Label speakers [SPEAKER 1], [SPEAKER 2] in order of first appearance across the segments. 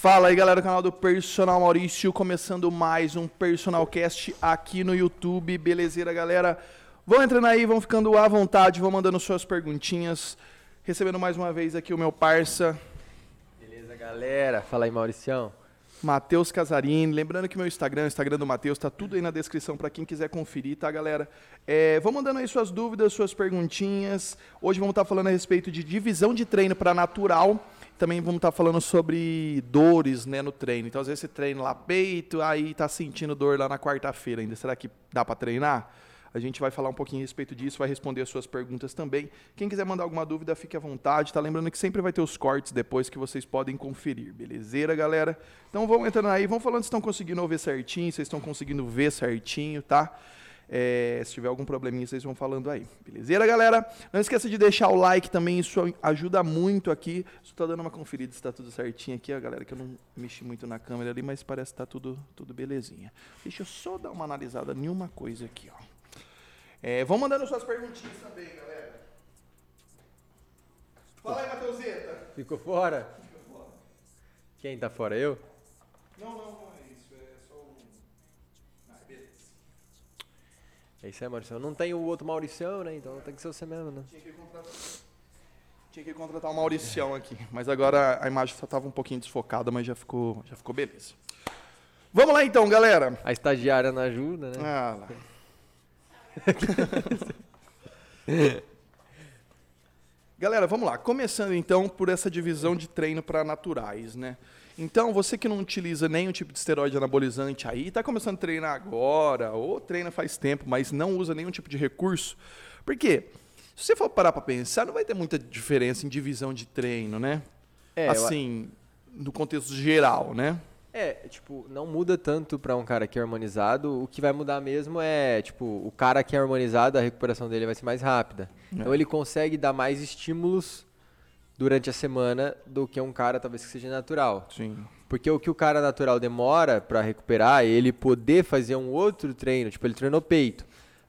[SPEAKER 1] Fala aí, galera do canal do Personal Maurício, começando mais um Personal Cast aqui no YouTube. Belezeira, galera? Vão entrando aí, vão ficando à vontade, vão mandando suas perguntinhas. Recebendo mais uma vez aqui o meu parça,
[SPEAKER 2] Beleza, galera? Fala aí, Mauricião.
[SPEAKER 1] Matheus Casarini. Lembrando que meu Instagram, o Instagram do Matheus, tá tudo aí na descrição para quem quiser conferir, tá, galera? É, vão mandando aí suas dúvidas, suas perguntinhas. Hoje vamos estar falando a respeito de divisão de treino para natural. Também vamos estar falando sobre dores, né, no treino. Então, às vezes você treina lá peito, aí tá sentindo dor lá na quarta-feira ainda. Será que dá para treinar? A gente vai falar um pouquinho a respeito disso, vai responder as suas perguntas também. Quem quiser mandar alguma dúvida, fique à vontade. Tá lembrando que sempre vai ter os cortes depois que vocês podem conferir, belezeira, galera? Então vão entrando aí, vão falando se estão conseguindo ouvir certinho, se estão conseguindo ver certinho, tá? É, se tiver algum probleminha, vocês vão falando aí. Belezeira, galera? Não esqueça de deixar o like também, isso ajuda muito aqui. Só tô dando uma conferida se tá tudo certinho aqui, ó, galera, que eu não mexi muito na câmera ali, mas parece que tá tudo, tudo belezinha. Deixa eu só dar uma analisada em uma coisa aqui, ó. É, vão mandando suas perguntinhas também, galera. Fala aí, Matheuseta.
[SPEAKER 2] Ficou fora?
[SPEAKER 1] Fica fora.
[SPEAKER 2] Quem tá fora? Eu?
[SPEAKER 1] Não, não, não É isso
[SPEAKER 2] aí, Mauricião. Não tem o outro Mauricião, né? Então tem que ser você mesmo, né?
[SPEAKER 1] Tinha que contratar. Tinha que contratar o Mauricião aqui. Mas agora a imagem só estava um pouquinho desfocada, mas já ficou, já ficou beleza. Vamos lá então, galera.
[SPEAKER 2] A estagiária não ajuda, né?
[SPEAKER 1] Ah, lá. Galera, vamos lá. Começando então por essa divisão de treino para naturais, né? Então, você que não utiliza nenhum tipo de esteroide anabolizante aí, está começando a treinar agora, ou treina faz tempo, mas não usa nenhum tipo de recurso. Por quê? Se você for parar para pensar, não vai ter muita diferença em divisão de treino, né?
[SPEAKER 2] É, eu
[SPEAKER 1] assim, no contexto geral, né?
[SPEAKER 2] É, tipo, não muda tanto pra um cara que é harmonizado. O que vai mudar mesmo é, tipo, o cara que é harmonizado, a recuperação dele vai ser mais rápida. Então ele consegue dar mais estímulos durante a semana do que um cara talvez que seja natural.
[SPEAKER 1] Sim.
[SPEAKER 2] Porque o que o cara natural demora pra recuperar, é ele poder fazer um outro treino, tipo, ele treinou peito.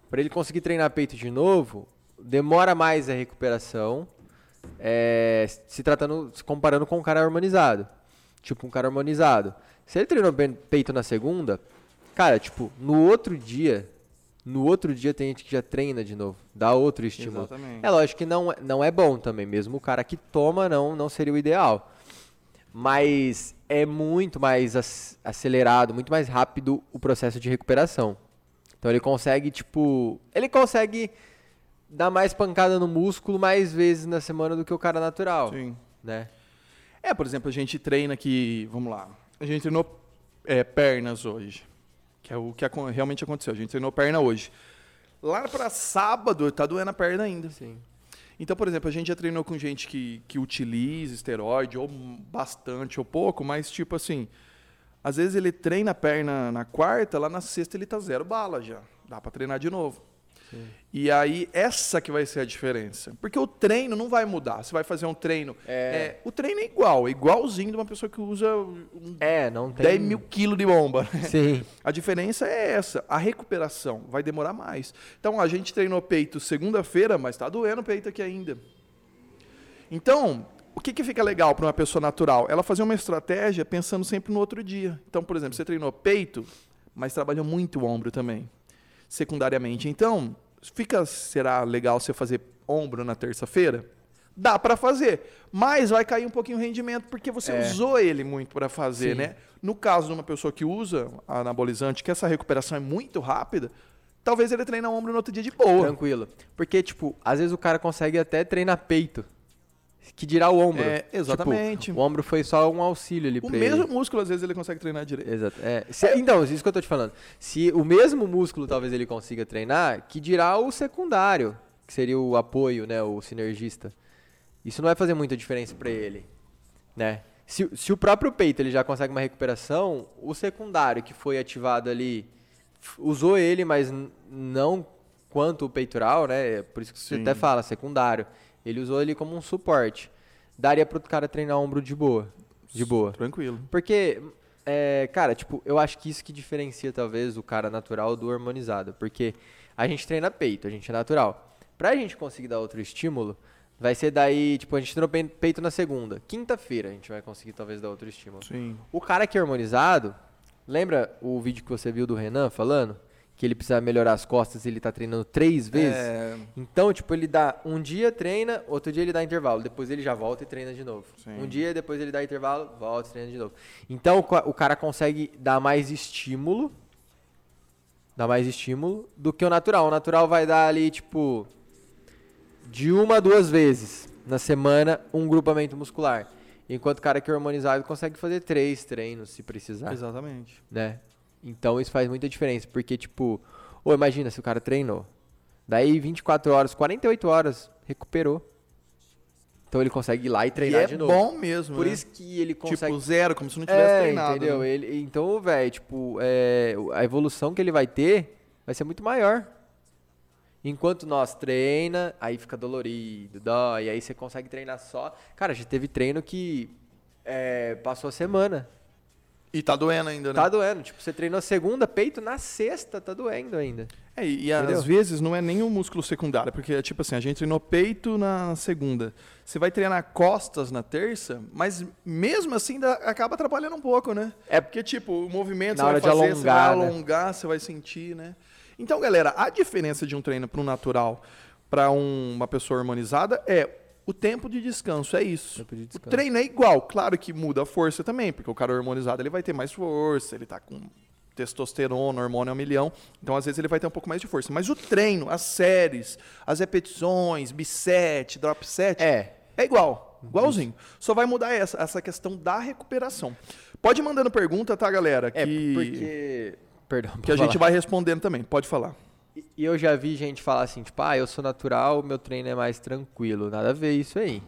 [SPEAKER 2] Pra ele conseguir treinar peito de novo, demora mais a recuperação, é, se tratando, se comparando com um cara harmonizado. Tipo, um cara harmonizado. Se ele treinou peito na segunda, cara, tipo, no outro dia, no outro dia tem gente que já treina de novo, dá outro estímulo.
[SPEAKER 1] Exatamente.
[SPEAKER 2] É lógico que não, é- não é bom também, mesmo o cara que toma não, não seria o ideal. Mas é muito mais ac- acelerado, muito mais rápido o processo de recuperação. Então ele consegue, tipo, ele consegue dar mais pancada no músculo mais vezes na semana do que o cara natural,
[SPEAKER 1] Sim.
[SPEAKER 2] né?
[SPEAKER 1] É, por exemplo, a gente treina aqui, vamos lá, a gente treinou é, pernas hoje, que é o que realmente aconteceu, a gente treinou perna hoje. Lá para sábado, tá doendo a perna ainda.
[SPEAKER 2] Sim.
[SPEAKER 1] Então, por exemplo, a gente já treinou com gente que, que utiliza esteroide, ou bastante ou pouco, mas tipo assim, às vezes ele treina a perna na quarta, lá na sexta ele tá zero bala já. Dá para treinar de novo. E aí, essa que vai ser a diferença. Porque o treino não vai mudar. Você vai fazer um treino.
[SPEAKER 2] É.
[SPEAKER 1] é, o treino é igual, é igualzinho de uma pessoa que usa um
[SPEAKER 2] É, não tem.
[SPEAKER 1] 10 mil quilos de bomba. né?
[SPEAKER 2] Sim.
[SPEAKER 1] A diferença é essa. A recuperação vai demorar mais. Então, a gente treinou peito segunda-feira, mas tá doendo o peito aqui ainda. Então, o que, que fica legal para uma pessoa natural? Ela fazer uma estratégia pensando sempre no outro dia. Então, por exemplo, você treinou peito, mas trabalhou muito o ombro também, secundariamente. Então, fica, será legal você fazer ombro na terça-feira? Dá para fazer, mas vai cair um pouquinho o rendimento porque você
[SPEAKER 2] É.
[SPEAKER 1] usou ele muito para fazer,
[SPEAKER 2] Sim.
[SPEAKER 1] né? No caso de uma pessoa que usa anabolizante, que essa recuperação é muito rápida, talvez ele treine o ombro no outro dia de boa.
[SPEAKER 2] Tranquilo. Porque, tipo, às vezes o cara consegue até treinar peito. Que dirá o ombro.
[SPEAKER 1] É, exatamente.
[SPEAKER 2] Tipo, o ombro foi só um auxílio ali
[SPEAKER 1] O
[SPEAKER 2] pra
[SPEAKER 1] mesmo
[SPEAKER 2] ele.
[SPEAKER 1] músculo, às vezes, ele consegue treinar direito.
[SPEAKER 2] Exato. É, se- então, isso que eu tô te falando. Se o mesmo músculo talvez ele consiga treinar, que dirá o secundário, que seria o apoio, né, o sinergista. Isso não vai fazer muita diferença pra ele, né? Se, se o próprio peito ele já consegue uma recuperação, o secundário que foi ativado ali usou ele, mas não quanto o peitoral, né? É Por isso que você
[SPEAKER 1] Sim.
[SPEAKER 2] até fala secundário. Ele usou ele como um suporte. Daria pro cara treinar ombro de boa, de boa.
[SPEAKER 1] Tranquilo.
[SPEAKER 2] Porque, é, cara, tipo, eu acho que isso que diferencia talvez o cara natural do harmonizado. Porque a gente treina peito, a gente é natural. Pra gente conseguir dar outro estímulo, Vai ser daí, tipo, a gente treinou pe- peito na segunda. Quinta-feira a gente vai conseguir talvez dar outro estímulo.
[SPEAKER 1] Sim.
[SPEAKER 2] O cara que é harmonizado, lembra o vídeo que você viu do Renan falando? Que ele precisa melhorar as costas e ele tá treinando três vezes?
[SPEAKER 1] É,
[SPEAKER 2] Então, tipo, ele dá um dia treina, outro dia ele dá intervalo, depois ele já volta e treina de novo.
[SPEAKER 1] Sim.
[SPEAKER 2] Um dia, depois ele dá intervalo, volta e treina de novo. Então, o ca- o cara consegue dar mais estímulo, dar mais estímulo do que o natural. O natural vai dar ali, tipo, de uma a duas vezes na semana um grupamento muscular. Enquanto o cara que é harmonizado consegue fazer três treinos se precisar
[SPEAKER 1] exatamente.
[SPEAKER 2] né? Então isso faz muita diferença, porque tipo, ou imagina se o cara treinou, daí 24 horas, 48 horas, recuperou. Então ele consegue ir lá e treinar
[SPEAKER 1] e é
[SPEAKER 2] de novo.
[SPEAKER 1] bom mesmo,
[SPEAKER 2] Por
[SPEAKER 1] né?
[SPEAKER 2] isso que ele consegue
[SPEAKER 1] Tipo, zero, como se não tivesse
[SPEAKER 2] é,
[SPEAKER 1] treinado.
[SPEAKER 2] entendeu?
[SPEAKER 1] né?
[SPEAKER 2] Ele, então, velho, tipo, é, a evolução que ele vai ter vai ser muito maior. Enquanto nós treina, aí fica dolorido, dói, aí você consegue treinar só. Cara, já teve treino que é, passou a semana.
[SPEAKER 1] E tá doendo ainda, né?
[SPEAKER 2] Tá doendo. Tipo, você treinou segunda, peito, na sexta tá doendo ainda.
[SPEAKER 1] É, e às vezes não é nem o músculo secundário, porque é tipo assim, a gente treinou peito na segunda. Você vai treinar costas na terça, mas mesmo assim dá- acaba atrapalhando um pouco, né?
[SPEAKER 2] É.
[SPEAKER 1] porque tipo, o movimento
[SPEAKER 2] Na
[SPEAKER 1] você
[SPEAKER 2] hora
[SPEAKER 1] vai
[SPEAKER 2] de
[SPEAKER 1] fazer, você vai
[SPEAKER 2] alongar, né?
[SPEAKER 1] alongar, você vai sentir, né? Então, galera, a diferença de um treino para um natural para uma pessoa harmonizada é o tempo de descanso, é isso.
[SPEAKER 2] De
[SPEAKER 1] O
[SPEAKER 2] descanso.
[SPEAKER 1] treino é igual, claro que muda a força também, porque o cara harmonizado ele vai ter mais força, ele tá com testosterona, hormônio a milhão, então às vezes ele vai ter um pouco mais de força. Mas o treino, as séries, as repetições, biset, drop set,
[SPEAKER 2] É.
[SPEAKER 1] é igual, igualzinho. Só vai mudar essa, essa questão da recuperação. Pode ir mandando pergunta, tá, galera? Que,
[SPEAKER 2] É, porque. Perdão.
[SPEAKER 1] que a gente vai respondendo também. Pode falar.
[SPEAKER 2] E- eu já vi gente falar assim, tipo, ah, eu sou natural, meu treino é mais tranquilo. Nada a ver isso aí.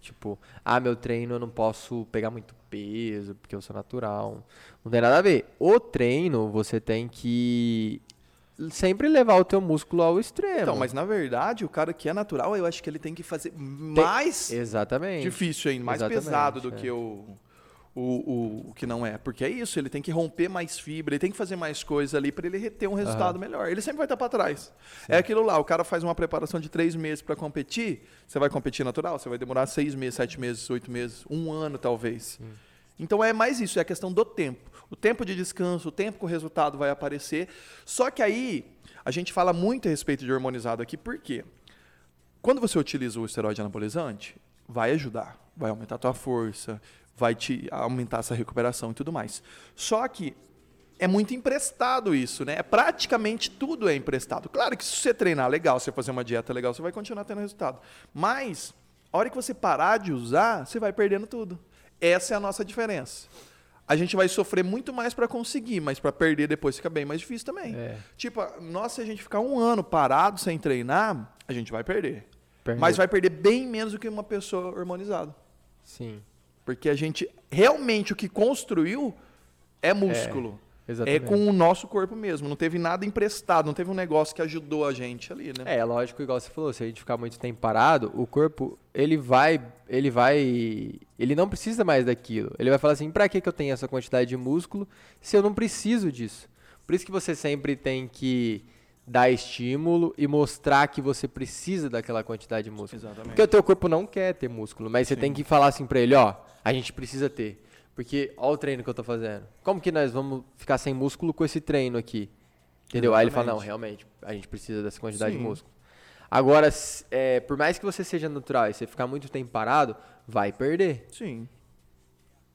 [SPEAKER 2] Tipo, ah, meu treino eu não posso pegar muito peso, porque eu sou natural. Não tem nada a ver. O treino, você tem que sempre levar o teu músculo ao extremo.
[SPEAKER 1] Então, mas na verdade, o cara que é natural, eu acho que ele tem que fazer mais
[SPEAKER 2] Exatamente.
[SPEAKER 1] difícil ainda, mais
[SPEAKER 2] Exatamente,
[SPEAKER 1] pesado do
[SPEAKER 2] é.
[SPEAKER 1] que o, o, o, o que não é. Porque é isso, ele tem que romper mais fibra, ele tem que fazer mais coisa ali para ele ter um resultado melhor. Ele sempre vai estar para trás. É aquilo lá, o cara faz uma preparação de três meses para competir, você vai competir natural, você vai demorar seis meses, sete meses, oito meses, um ano talvez. Então é mais isso, é a questão do tempo. O tempo de descanso, o tempo que o resultado vai aparecer. Só que aí, a gente fala muito a respeito de hormonizado aqui, por quê? Quando você utiliza o esteroide anabolizante, vai ajudar, vai aumentar a tua força, vai te aumentar essa recuperação e tudo mais. Só que é muito emprestado isso, né? Praticamente tudo é emprestado. Claro que se você treinar legal, se você fazer uma dieta legal, você vai continuar tendo resultado. Mas a hora que você parar de usar, você vai perdendo tudo. Essa é a nossa diferença. A gente vai sofrer muito mais para conseguir, mas para perder depois fica bem mais difícil também.
[SPEAKER 2] É.
[SPEAKER 1] Tipo, nós se a gente ficar um ano parado sem treinar, a gente vai perder.
[SPEAKER 2] Perde-
[SPEAKER 1] Mas vai perder bem menos do que uma pessoa hormonizada.
[SPEAKER 2] Sim.
[SPEAKER 1] Porque a gente realmente o que construiu é músculo. É,
[SPEAKER 2] exatamente.
[SPEAKER 1] com o nosso corpo mesmo. Não teve nada emprestado, não teve um negócio que ajudou a gente ali, né?
[SPEAKER 2] É, lógico, igual você falou, se a gente ficar muito tempo parado, o corpo, ele vai, ele vai, ele não precisa mais daquilo. Ele vai falar assim, pra que que eu tenho essa quantidade de músculo se eu não preciso disso? Por isso que você sempre tem que dar estímulo e mostrar que você precisa daquela quantidade de músculo.
[SPEAKER 1] Exatamente.
[SPEAKER 2] Porque o teu corpo não quer ter músculo, mas você tem que falar assim pra ele, ó, a gente precisa ter. Porque ó o treino que eu tô fazendo. Como que nós vamos ficar sem músculo com esse treino aqui? Entendeu? Aí ele fala, não,
[SPEAKER 1] Exatamente.
[SPEAKER 2] realmente, a gente precisa dessa quantidade
[SPEAKER 1] Sim.
[SPEAKER 2] de músculo. Agora, é, por mais que você seja natural e você ficar muito tempo parado, vai perder.
[SPEAKER 1] Sim.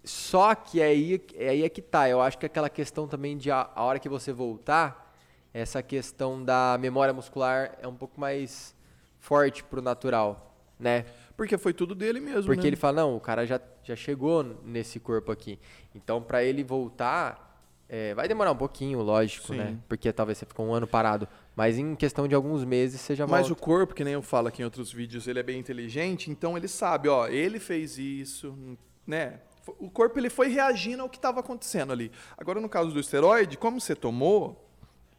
[SPEAKER 2] Só que aí, é aí é que tá. Eu acho que aquela questão também de a, a hora que você voltar, essa questão da memória muscular é um pouco mais forte pro natural, né?
[SPEAKER 1] Porque foi tudo dele mesmo,
[SPEAKER 2] Porque
[SPEAKER 1] né?
[SPEAKER 2] ele fala, não, o cara já, já chegou nesse corpo aqui. Então, pra ele voltar, é, vai demorar um pouquinho, lógico,
[SPEAKER 1] Sim.
[SPEAKER 2] né? Porque talvez você ficou um ano parado. Mas em questão de alguns meses, você já
[SPEAKER 1] Mas o
[SPEAKER 2] volta.
[SPEAKER 1] corpo, que nem eu falo aqui em outros vídeos, ele é bem inteligente, então ele sabe, ó, ele fez isso, né? O corpo ele foi reagindo ao que estava acontecendo ali. Agora, no caso do esteroide, como você tomou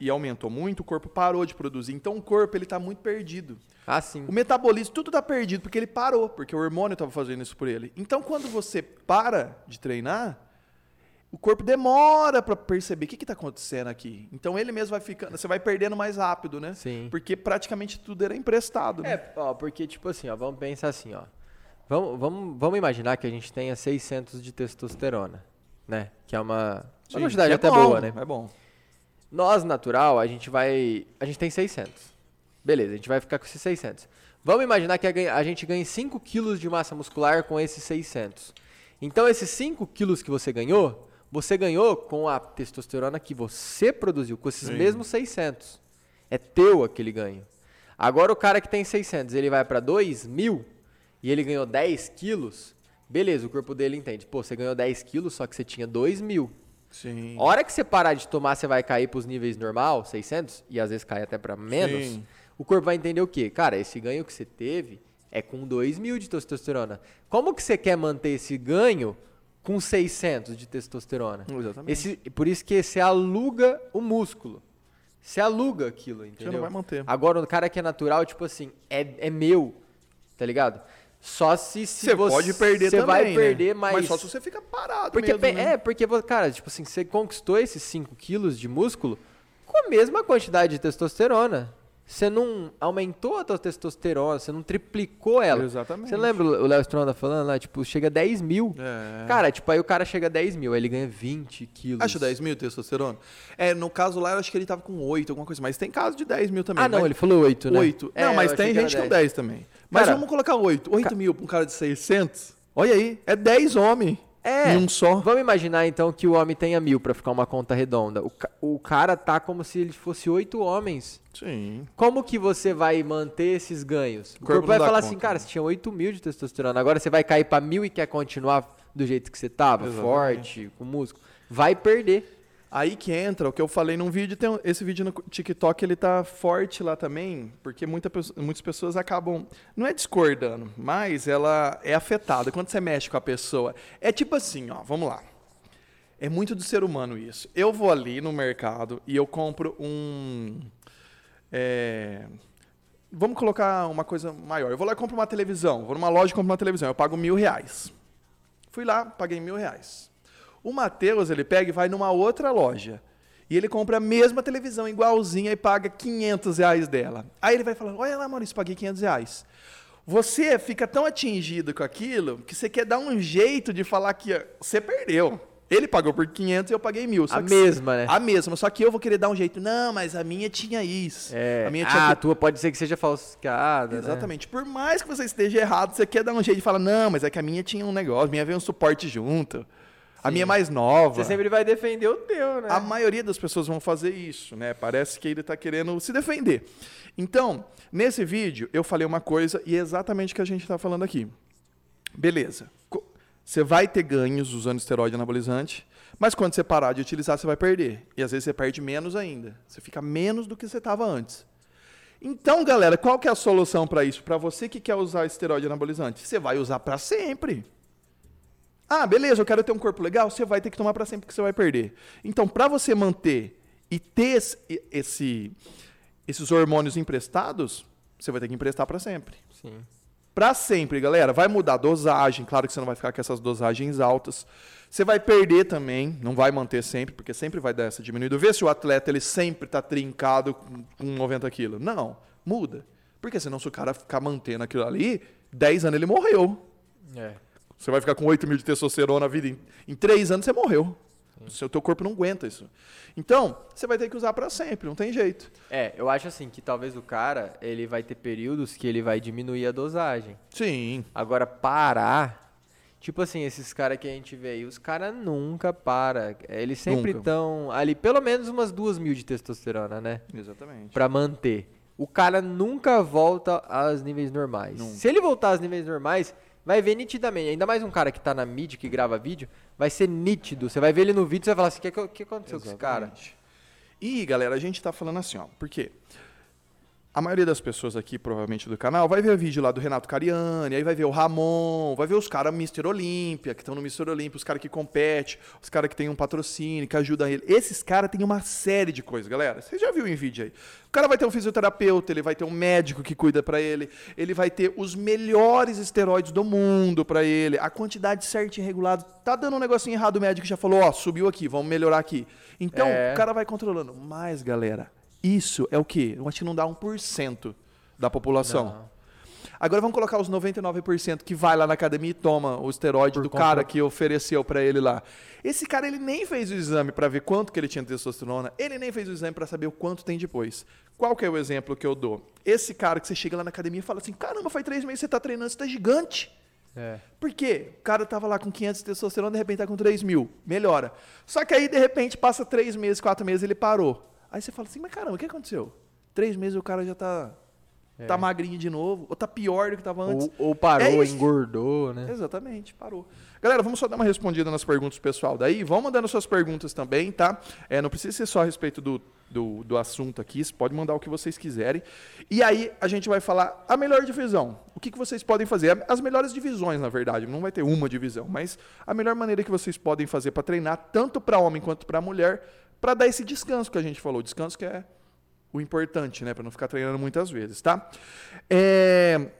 [SPEAKER 1] e aumentou muito, o corpo parou de produzir. Então, o corpo ele está muito perdido.
[SPEAKER 2] Ah, sim.
[SPEAKER 1] O metabolismo, tudo está perdido, porque ele parou, porque o hormônio estava fazendo isso por ele. Então, quando você para de treinar, o corpo demora para perceber o que, que tá acontecendo aqui. Então ele mesmo vai ficando, você vai perdendo mais rápido, né?
[SPEAKER 2] Sim.
[SPEAKER 1] Porque praticamente tudo era emprestado. Né?
[SPEAKER 2] É, ó, porque tipo assim, ó, vamos pensar assim, ó. Vamos, vamos, vamos imaginar que a gente tenha 600 de testosterona, né? Que é uma,
[SPEAKER 1] Sim,
[SPEAKER 2] quantidade
[SPEAKER 1] é
[SPEAKER 2] até
[SPEAKER 1] bom,
[SPEAKER 2] boa, né?
[SPEAKER 1] É bom.
[SPEAKER 2] Nós, natural, a gente vai. A gente tem 600. Beleza, a gente vai ficar com esses 600. Vamos imaginar que a gente ganhe 5 quilos de massa muscular com esses 600. Então, esses 5 quilos que você ganhou, você ganhou com a testosterona que você produziu, com esses
[SPEAKER 1] Sim.
[SPEAKER 2] mesmos 600. É teu aquele ganho. Agora, o cara que tem 600, ele vai para 2 mil e ele ganhou 10 quilos, beleza, o corpo dele entende. Pô, você ganhou 10 quilos, só que você tinha 2 mil.
[SPEAKER 1] Sim.
[SPEAKER 2] A hora que você parar de tomar, você vai cair para os níveis normal, 600, e às vezes cai até para menos.
[SPEAKER 1] Sim.
[SPEAKER 2] O corpo vai entender o quê? Cara, esse ganho que você teve é com 2 mil de testosterona. Como que você quer manter esse ganho com 600 de testosterona?
[SPEAKER 1] Exatamente.
[SPEAKER 2] Esse, por isso que você aluga o músculo. Você aluga aquilo, entendeu?
[SPEAKER 1] não vai manter.
[SPEAKER 2] Agora, o cara que é natural, tipo assim, é, é meu, tá ligado? Só se, se
[SPEAKER 1] Você pode perder
[SPEAKER 2] Você
[SPEAKER 1] também,
[SPEAKER 2] vai
[SPEAKER 1] né?
[SPEAKER 2] perder, mas...
[SPEAKER 1] Mas só se você fica parado
[SPEAKER 2] Porque,
[SPEAKER 1] mesmo, né?
[SPEAKER 2] É, porque, cara, tipo assim, você conquistou esses 5 quilos de músculo com a mesma quantidade de testosterona. Você não aumentou a tua testosterona, você não triplicou ela.
[SPEAKER 1] Exatamente.
[SPEAKER 2] Você lembra o Léo Stronda falando lá, tipo, chega a 10 mil.
[SPEAKER 1] É.
[SPEAKER 2] Cara, tipo, aí o cara chega a 10 mil, aí ele ganha 20 quilos.
[SPEAKER 1] Acho 10 mil testosterona? É, no caso lá, eu acho que ele tava com 8, alguma coisa. Mas tem caso de 10 mil também.
[SPEAKER 2] Ah, não,
[SPEAKER 1] mas...
[SPEAKER 2] ele falou 8, né?
[SPEAKER 1] 8.
[SPEAKER 2] É,
[SPEAKER 1] não, mas tem gente com 10 também. Mas
[SPEAKER 2] Cara,
[SPEAKER 1] vamos colocar 8. 8 mil pra um cara de 600? Olha aí, é 10 homens
[SPEAKER 2] É.
[SPEAKER 1] em um só.
[SPEAKER 2] Vamos imaginar então que o homem tenha mil pra ficar uma conta redonda. O, o cara tá como se ele fosse oito homens.
[SPEAKER 1] Sim.
[SPEAKER 2] Como que você vai manter esses ganhos? O
[SPEAKER 1] corpo
[SPEAKER 2] corpo,
[SPEAKER 1] não
[SPEAKER 2] vai falar
[SPEAKER 1] conta,
[SPEAKER 2] assim, cara,
[SPEAKER 1] né?
[SPEAKER 2] você tinha 8 mil de testosterona, agora você vai cair pra mil e quer continuar do jeito que você tava,
[SPEAKER 1] Exatamente.
[SPEAKER 2] forte, com músculo. Vai perder.
[SPEAKER 1] Aí que entra o que eu falei num vídeo, tem esse vídeo no TikTok ele tá forte lá também, porque muita, muitas pessoas acabam, não é discordando, mas ela é afetada quando você mexe com a pessoa. É tipo assim, ó, vamos lá. É muito do ser humano isso. Eu vou ali no mercado e eu compro um. é, vamos colocar uma coisa maior. Eu vou lá e compro uma televisão. Vou numa loja e compro uma televisão. Eu pago mil reais. Fui lá, paguei mil reais. O Matheus, ele pega e vai numa outra loja. E ele compra a mesma televisão, igualzinha, e paga 500 reais dela. Aí ele vai falando, olha lá, Maurício, paguei 500 reais. Você fica tão atingido com aquilo que você quer dar um jeito de falar que você perdeu. Ele pagou por 500 e eu paguei mil.
[SPEAKER 2] A mesma, né?
[SPEAKER 1] A mesma, só que eu vou querer dar um jeito. Não, mas a minha tinha isso.
[SPEAKER 2] É.
[SPEAKER 1] A minha
[SPEAKER 2] ah,
[SPEAKER 1] tinha
[SPEAKER 2] a tua pode ser que seja falsificada. né?
[SPEAKER 1] Exatamente. Por mais que você esteja errado, você quer dar um jeito de falar, não, mas é que a minha tinha um negócio, a minha veio um suporte junto. A minha é mais nova.
[SPEAKER 2] Você sempre vai defender o teu, né?
[SPEAKER 1] A maioria das pessoas vão fazer isso, né? Parece que ele está querendo se defender. Então, nesse vídeo, eu falei uma coisa e é exatamente o que a gente está falando aqui. Beleza. Você vai ter ganhos usando esteroide anabolizante, mas quando você parar de utilizar, você vai perder. E às vezes você perde menos ainda. Você fica menos do que você estava antes. Então, galera, qual que é a solução para isso? Para você que quer usar esteroide anabolizante, você vai usar para sempre. Ah, beleza, eu quero ter um corpo legal, você vai ter que tomar para sempre que você vai perder. Então, para você manter e ter esse, esse- esses hormônios emprestados, você vai ter que emprestar para sempre.
[SPEAKER 2] Sim.
[SPEAKER 1] Para sempre, galera. Vai mudar a dosagem, claro que você não vai ficar com essas dosagens altas. Você vai perder também, não vai manter sempre, porque sempre vai dar essa diminuída. Vê se o atleta ele sempre está trincado com, com 90 quilos. Não, muda. Porque senão se o cara ficar mantendo aquilo ali, 10 anos ele morreu.
[SPEAKER 2] É.
[SPEAKER 1] Você vai ficar com 8 mil de testosterona a vida. Em, em 3 anos você morreu. O seu teu corpo não aguenta isso. Então, você vai ter que usar para sempre, não tem jeito.
[SPEAKER 2] É, eu acho assim que talvez o cara, ele vai ter períodos que ele vai diminuir a dosagem.
[SPEAKER 1] Sim.
[SPEAKER 2] Agora, parar. Tipo assim, esses caras que a gente vê aí, os caras nunca param. Eles sempre estão ali, pelo menos umas duas mil de testosterona, né?
[SPEAKER 1] Exatamente.
[SPEAKER 2] Pra manter. O cara nunca volta aos níveis normais.
[SPEAKER 1] Nunca.
[SPEAKER 2] Se ele voltar aos níveis normais, vai ver nitidamente. Ainda mais um cara que tá na mídia, que grava vídeo, vai ser nítido. Você vai ver ele no vídeo e vai falar assim: o que, que, aconteceu com esse cara?
[SPEAKER 1] Exatamente. E, galera, a gente tá falando assim, ó, por quê? A maioria das pessoas aqui, provavelmente do canal, vai ver o vídeo lá do Renato Cariani, aí vai ver o Ramon, vai ver os caras Mr. Olímpia, que estão no Mr. Olímpia, os caras que competem, os caras que tem um patrocínio, que ajudam ele. Esses caras têm uma série de coisas, galera. Vocês já viram em vídeo aí. O cara vai ter um fisioterapeuta, ele vai ter um médico que cuida para ele, ele vai ter os melhores esteroides do mundo para ele, a quantidade certinha regulada. Tá dando um negocinho errado, o médico já falou, ó, subiu aqui, vamos melhorar aqui. Então,
[SPEAKER 2] É.
[SPEAKER 1] o cara vai controlando. Mas, galera, isso é o quê? Eu acho que não dá 1% da população.
[SPEAKER 2] Não.
[SPEAKER 1] Agora vamos colocar os 99% que vai lá na academia e toma o esteroide
[SPEAKER 2] Por
[SPEAKER 1] do
[SPEAKER 2] conta-
[SPEAKER 1] cara que ofereceu pra ele lá. Esse cara ele nem fez o exame pra ver quanto que ele tinha de testosterona, ele nem fez o exame pra saber o quanto tem depois. Qual que é o exemplo que eu dou? Esse cara que você chega lá na academia e fala assim: "Caramba, faz três meses que você tá treinando, você tá gigante".
[SPEAKER 2] É.
[SPEAKER 1] Por quê? O cara tava lá com 500 de testosterona, de repente tá com 3 mil. Melhora. Só que aí, de repente, passa 3 meses, 4 meses, ele parou. Aí você fala assim, mas caramba, o que aconteceu? 3 meses o cara já tá, tá magrinho de novo, ou tá pior do que tava antes.
[SPEAKER 2] Ou, ou parou,
[SPEAKER 1] É
[SPEAKER 2] engordou, né?
[SPEAKER 1] Exatamente, parou. Galera, vamos só dar uma respondida nas perguntas do pessoal daí. Vão mandando suas perguntas também, tá? É, não precisa ser só a respeito do, do, do assunto aqui, você pode mandar o que vocês quiserem. E aí a gente vai falar a melhor divisão. O que, que vocês podem fazer? As melhores divisões, na verdade. Não vai ter uma divisão, mas a melhor maneira que vocês podem fazer para treinar, tanto para homem quanto para mulher, para dar esse descanso que a gente falou. Descanso que é o importante, né? Para não ficar treinando muitas vezes, tá? É.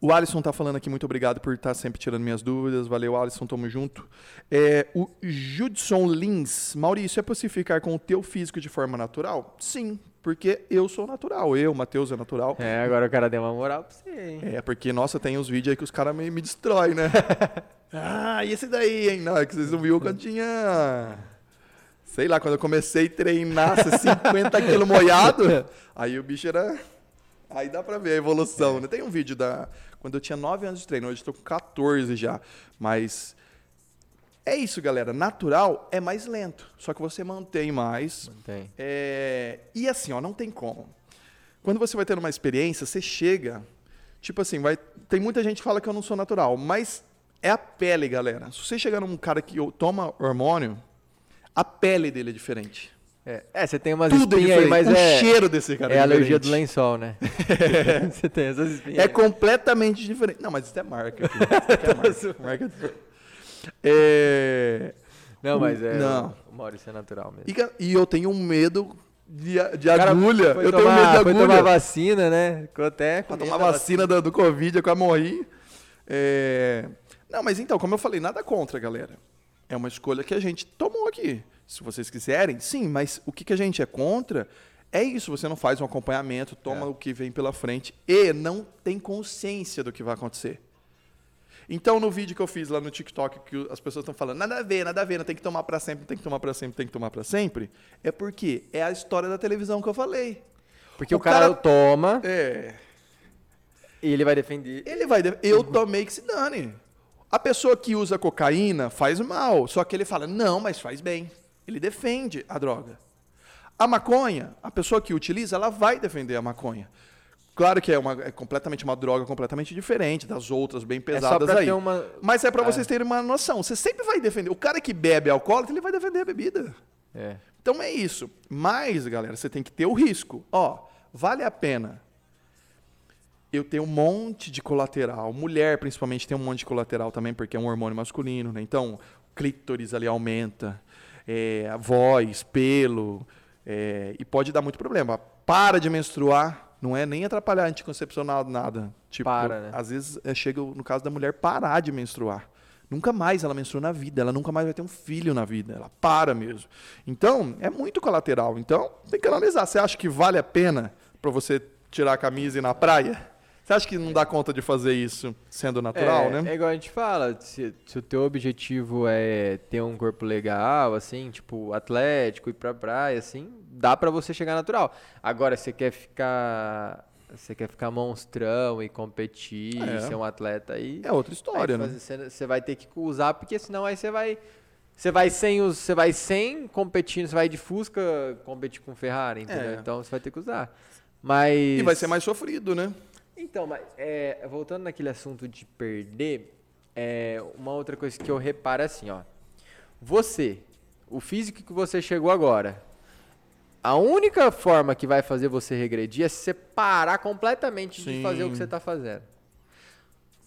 [SPEAKER 1] O Alisson tá falando aqui, muito obrigado por estar sempre tirando minhas dúvidas. Valeu, Alisson, tamo junto. É, o Judson Lins. Maurício, é possível ficar com o teu físico de forma natural? Sim, porque eu sou natural. Eu, Matheus, é natural.
[SPEAKER 2] É, agora o cara deu uma moral pra você, hein?
[SPEAKER 1] É, porque, nossa, tem uns vídeos aí que os caras me, me destroem, né? ah, e esse daí, hein? Não, é que vocês não viram quando tinha... Sei lá, quando eu comecei a treinar, ser 50 quilos moiado, aí o bicho era... Aí dá pra ver a evolução, né? Tem um vídeo da... Quando eu tinha 9 anos de treino, hoje eu tô com 14 já. Mas... É isso, galera. Natural é mais lento. Só que você mantém mais,
[SPEAKER 2] Tem.
[SPEAKER 1] é, e assim, ó, não tem como. Quando você vai tendo uma experiência, você chega. Tipo assim, vai, tem muita gente que fala que eu não sou natural, mas é a pele, galera. Se você chegar num cara que toma hormônio, a pele dele é diferente.
[SPEAKER 2] É, é, você tem umas
[SPEAKER 1] Tudo é
[SPEAKER 2] espinhas aí,
[SPEAKER 1] diferente.
[SPEAKER 2] mas
[SPEAKER 1] o
[SPEAKER 2] é,
[SPEAKER 1] cheiro desse cara
[SPEAKER 2] é
[SPEAKER 1] é,
[SPEAKER 2] alergia do lençol, né? você tem essas espinhas.
[SPEAKER 1] É completamente diferente. Não, mas isso é marca. Aqui. Isso é marca. marca. É,
[SPEAKER 2] Não, mas é.
[SPEAKER 1] Não.
[SPEAKER 2] O Maurício é natural mesmo.
[SPEAKER 1] E, eu tenho medo de, de agulha.
[SPEAKER 2] foi
[SPEAKER 1] Eu
[SPEAKER 2] tomar,
[SPEAKER 1] tenho medo de
[SPEAKER 2] Foi
[SPEAKER 1] agulha.
[SPEAKER 2] tomar vacina, né? Ficou até.
[SPEAKER 1] Pra tomar
[SPEAKER 2] da
[SPEAKER 1] vacina do, do Covid, eu quase morri. É, Não, mas então, como eu falei, nada contra, galera. É uma escolha que a gente tomou aqui. Se vocês quiserem, sim, mas o que, que a gente é contra é isso. Você não faz um acompanhamento, toma
[SPEAKER 2] É.
[SPEAKER 1] o que vem pela frente e não tem consciência do que vai acontecer. Então, no vídeo que eu fiz lá no TikTok, que as pessoas estão falando, nada a ver, nada a ver, não tem que tomar pra sempre, não tem que tomar pra sempre, tem que tomar pra sempre, é porque é a história da televisão que eu falei.
[SPEAKER 2] Porque
[SPEAKER 1] O
[SPEAKER 2] o, cara,
[SPEAKER 1] cara-
[SPEAKER 2] toma
[SPEAKER 1] É,
[SPEAKER 2] e ele vai defender.
[SPEAKER 1] Ele vai. de- Eu tomei que se dane. A pessoa que usa cocaína faz mal. Só que ele fala, não, mas faz bem. Ele defende a droga. A maconha, a pessoa que utiliza, ela vai defender a maconha. Claro que é, uma, é completamente uma droga completamente diferente das outras bem
[SPEAKER 2] É
[SPEAKER 1] pesadas
[SPEAKER 2] pra
[SPEAKER 1] aí.
[SPEAKER 2] uma.
[SPEAKER 1] Mas é pra
[SPEAKER 2] É.
[SPEAKER 1] vocês terem uma noção. Você sempre vai defender. O cara que bebe alcoólatra, ele vai defender a bebida.
[SPEAKER 2] É.
[SPEAKER 1] Então é isso. Mas, galera, você tem que ter o risco. Ó, vale a pena eu ter um monte de colateral. Mulher, principalmente, tem um monte de colateral também, porque é um hormônio masculino, né? Então, clítoris ali aumenta, é, a voz, pelo, é, e pode dar muito problema. Para de menstruar, não é nem atrapalhar anticoncepcional, nada. Tipo,
[SPEAKER 2] Para, né?
[SPEAKER 1] às vezes é, chega, no caso da mulher, parar de menstruar. Nunca mais ela menstrua na vida, ela nunca mais vai ter um filho na vida, ela para mesmo. Então, é muito colateral. Então, tem que analisar. Você acha que vale a pena para você tirar a camisa e ir na praia? Você acha que não dá conta de fazer isso sendo natural,
[SPEAKER 2] é,
[SPEAKER 1] né?
[SPEAKER 2] É igual a gente fala, se, se o teu objetivo é ter um corpo legal, assim, tipo, atlético, ir pra praia, assim, dá pra você chegar natural. Agora, você quer ficar. Você quer ficar monstrão e competir,
[SPEAKER 1] É.
[SPEAKER 2] e ser um atleta aí.
[SPEAKER 1] É outra história, né?
[SPEAKER 2] Você você vai ter que usar, porque senão aí você vai. Você vai sem os. Você vai sem competindo, você vai de Fusca competir com Ferrari, entendeu?
[SPEAKER 1] É.
[SPEAKER 2] Então você vai ter que usar. Mas.
[SPEAKER 1] E vai ser mais sofrido, né?
[SPEAKER 2] Então, mas é, voltando naquele assunto de perder, é, uma outra coisa que eu reparo é assim, ó. Você, o físico que você chegou agora, A única forma que vai fazer você regredir é se você parar completamente de
[SPEAKER 1] Sim.
[SPEAKER 2] fazer o que você tá fazendo.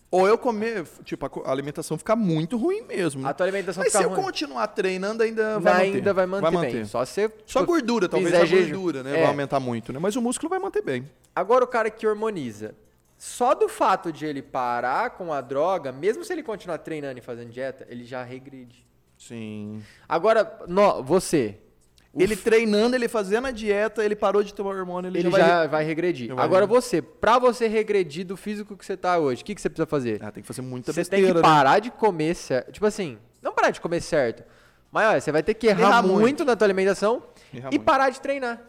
[SPEAKER 1] Ou eu comer, tipo, a alimentação ficar muito ruim mesmo.
[SPEAKER 2] A tua alimentação
[SPEAKER 1] Mas se eu
[SPEAKER 2] ruim.
[SPEAKER 1] continuar treinando, ainda vai manter.
[SPEAKER 2] ainda vai manter, bem. Só se
[SPEAKER 1] Só gordura, talvez a gordura, né?
[SPEAKER 2] É.
[SPEAKER 1] Vai aumentar muito, né? Mas o músculo vai manter bem.
[SPEAKER 2] Agora o cara que hormoniza, só do fato de ele parar com a droga, mesmo se ele continuar treinando e fazendo dieta, ele já regride.
[SPEAKER 1] Sim.
[SPEAKER 2] Agora, no, você,
[SPEAKER 1] Ele treinando, ele fazendo a dieta, ele parou de tomar hormônio, ele,
[SPEAKER 2] ele
[SPEAKER 1] já,
[SPEAKER 2] já
[SPEAKER 1] vai...
[SPEAKER 2] vai, regredir.
[SPEAKER 1] Vai
[SPEAKER 2] Agora
[SPEAKER 1] regredir.
[SPEAKER 2] você, pra você regredir do físico que você tá hoje, o que, que você precisa fazer?
[SPEAKER 1] Ah, tem que fazer muita
[SPEAKER 2] Você
[SPEAKER 1] besteira,
[SPEAKER 2] tem que
[SPEAKER 1] né?
[SPEAKER 2] parar de comer certo. Tipo assim, não parar de comer certo. Mas olha, você vai ter que errar,
[SPEAKER 1] Errar
[SPEAKER 2] muito.
[SPEAKER 1] muito.
[SPEAKER 2] na tua alimentação
[SPEAKER 1] Errar
[SPEAKER 2] e
[SPEAKER 1] muito.
[SPEAKER 2] parar de treinar.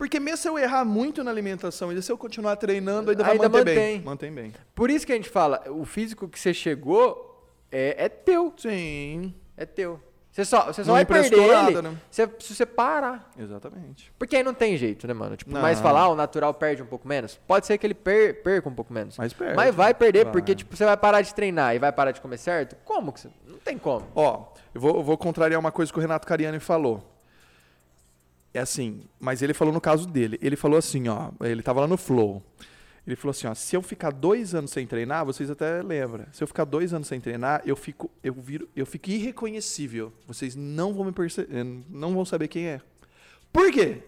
[SPEAKER 1] Porque mesmo se eu errar muito na alimentação, ainda se eu continuar treinando, ainda vai
[SPEAKER 2] Ainda
[SPEAKER 1] manter
[SPEAKER 2] mantém.
[SPEAKER 1] bem. Mantém bem.
[SPEAKER 2] Por isso que a gente fala, o físico que você chegou é, é teu.
[SPEAKER 1] Sim,
[SPEAKER 2] É teu. Você só, você só
[SPEAKER 1] Não
[SPEAKER 2] vai perder
[SPEAKER 1] emprestou
[SPEAKER 2] ele
[SPEAKER 1] nada, né?
[SPEAKER 2] se, se você parar.
[SPEAKER 1] exatamente.
[SPEAKER 2] Porque aí não tem jeito, né, mano? Tipo,
[SPEAKER 1] Não.
[SPEAKER 2] mas falar, ah, o natural perde um pouco menos. Pode ser que ele per- perca um pouco menos.
[SPEAKER 1] Mas perde.
[SPEAKER 2] Mas vai perder,
[SPEAKER 1] Vai.
[SPEAKER 2] porque, tipo, você vai parar de treinar e vai parar de comer certo? Como que você... Não tem como.
[SPEAKER 1] Ó, eu vou, eu vou contrariar uma coisa que o Renato Cariani falou. É assim, mas ele falou no caso dele. Ele falou assim, ó, ele tava lá no Flow. Ele falou assim, ó, se eu ficar dois anos sem treinar, vocês até lembram. Se eu ficar dois anos sem treinar, eu fico, eu viro, eu fico irreconhecível. Vocês não vão me perceber, não vão saber quem é. Por quê?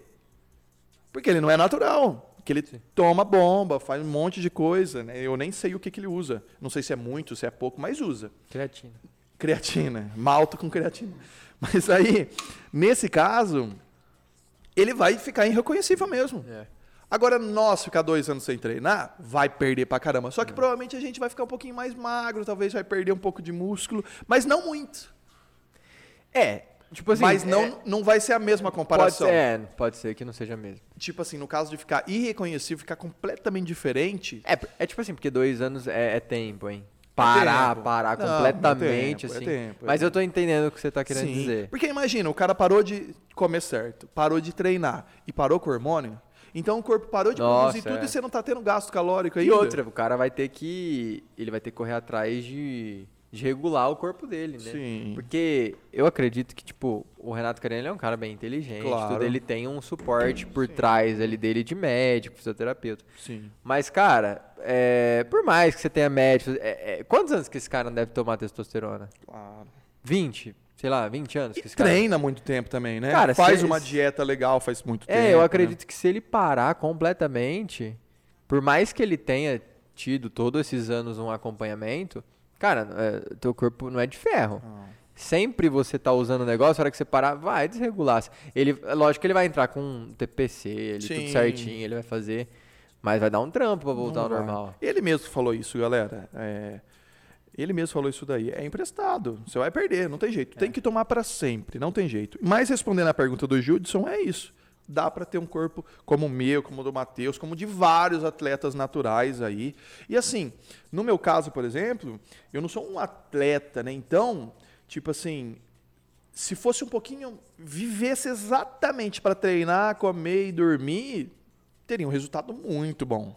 [SPEAKER 1] Porque ele não é natural. Que ele toma bomba, faz um monte de coisa, né? Eu nem sei o que, que ele usa. Não sei se é muito, se é pouco, mas usa
[SPEAKER 2] Creatina.
[SPEAKER 1] creatina, malto com creatina. Mas aí, nesse caso, ele vai ficar irreconhecível mesmo.
[SPEAKER 2] É.
[SPEAKER 1] Agora, nós ficar dois anos sem treinar, vai perder pra caramba. Só que provavelmente a gente vai ficar um pouquinho mais magro, talvez vai perder um pouco de músculo, mas não muito.
[SPEAKER 2] É, tipo assim...
[SPEAKER 1] mas não,
[SPEAKER 2] é,
[SPEAKER 1] não vai ser a mesma
[SPEAKER 2] pode,
[SPEAKER 1] comparação.
[SPEAKER 2] ser, é, pode ser que não seja mesmo.
[SPEAKER 1] Tipo assim, no caso de ficar irreconhecível, ficar completamente diferente,
[SPEAKER 2] É, é tipo assim, porque dois anos é, é tempo, hein? Parar,
[SPEAKER 1] tempo.
[SPEAKER 2] parar
[SPEAKER 1] Não, é
[SPEAKER 2] completamente,
[SPEAKER 1] tempo, é
[SPEAKER 2] assim.
[SPEAKER 1] tempo, é
[SPEAKER 2] Mas eu tô entendendo o que você tá querendo
[SPEAKER 1] Sim.
[SPEAKER 2] dizer.
[SPEAKER 1] Porque imagina, o cara parou de comer certo, parou de treinar e parou com o hormônio. Então o corpo parou de
[SPEAKER 2] Nossa,
[SPEAKER 1] produzir tudo
[SPEAKER 2] é.
[SPEAKER 1] e você não tá tendo gasto calórico
[SPEAKER 2] E
[SPEAKER 1] ainda.
[SPEAKER 2] outra, o cara vai ter que. Ele vai ter que correr atrás de, de regular o corpo dele, né?
[SPEAKER 1] Sim.
[SPEAKER 2] Porque eu acredito que, tipo, o Renato Carene ele é um cara bem inteligente,
[SPEAKER 1] Claro.
[SPEAKER 2] tudo, ele tem um suporte por trás ali dele de médico, fisioterapeuta.
[SPEAKER 1] Sim.
[SPEAKER 2] Mas, cara, é, por mais que você tenha médico. é, é, quantos anos que esse cara não deve tomar testosterona?
[SPEAKER 1] Claro.
[SPEAKER 2] 20? Sei lá, 20 anos que
[SPEAKER 1] E
[SPEAKER 2] esse cara.
[SPEAKER 1] treina muito tempo também, né?
[SPEAKER 2] Cara,
[SPEAKER 1] faz uma dieta legal faz muito tempo.
[SPEAKER 2] É, eu
[SPEAKER 1] né?
[SPEAKER 2] acredito que se ele parar completamente, por mais que ele tenha tido todos esses anos um acompanhamento, cara, é, teu corpo não é de ferro. Sempre você tá usando o negócio, a hora que você parar, vai desregular. Ele, é lógico que ele vai entrar com um TPC, ele tudo
[SPEAKER 1] Sim.
[SPEAKER 2] certinho, ele vai fazer, mas vai dar um trampo pra voltar
[SPEAKER 1] Não
[SPEAKER 2] ao
[SPEAKER 1] vai.
[SPEAKER 2] normal.
[SPEAKER 1] Ele mesmo falou isso, galera. É, Ele mesmo falou isso daí. É emprestado. Você vai perder, não tem jeito. Tem
[SPEAKER 2] É.
[SPEAKER 1] que tomar pra sempre, não tem jeito. Mas respondendo a pergunta do Judson, é isso. Dá pra ter um corpo como o meu, como o do Matheus, como de vários atletas naturais aí. E assim, no meu caso, por exemplo, eu não sou um atleta, né? Então, tipo assim, se fosse um pouquinho, vivesse exatamente pra treinar, comer e dormir, teria um resultado muito bom.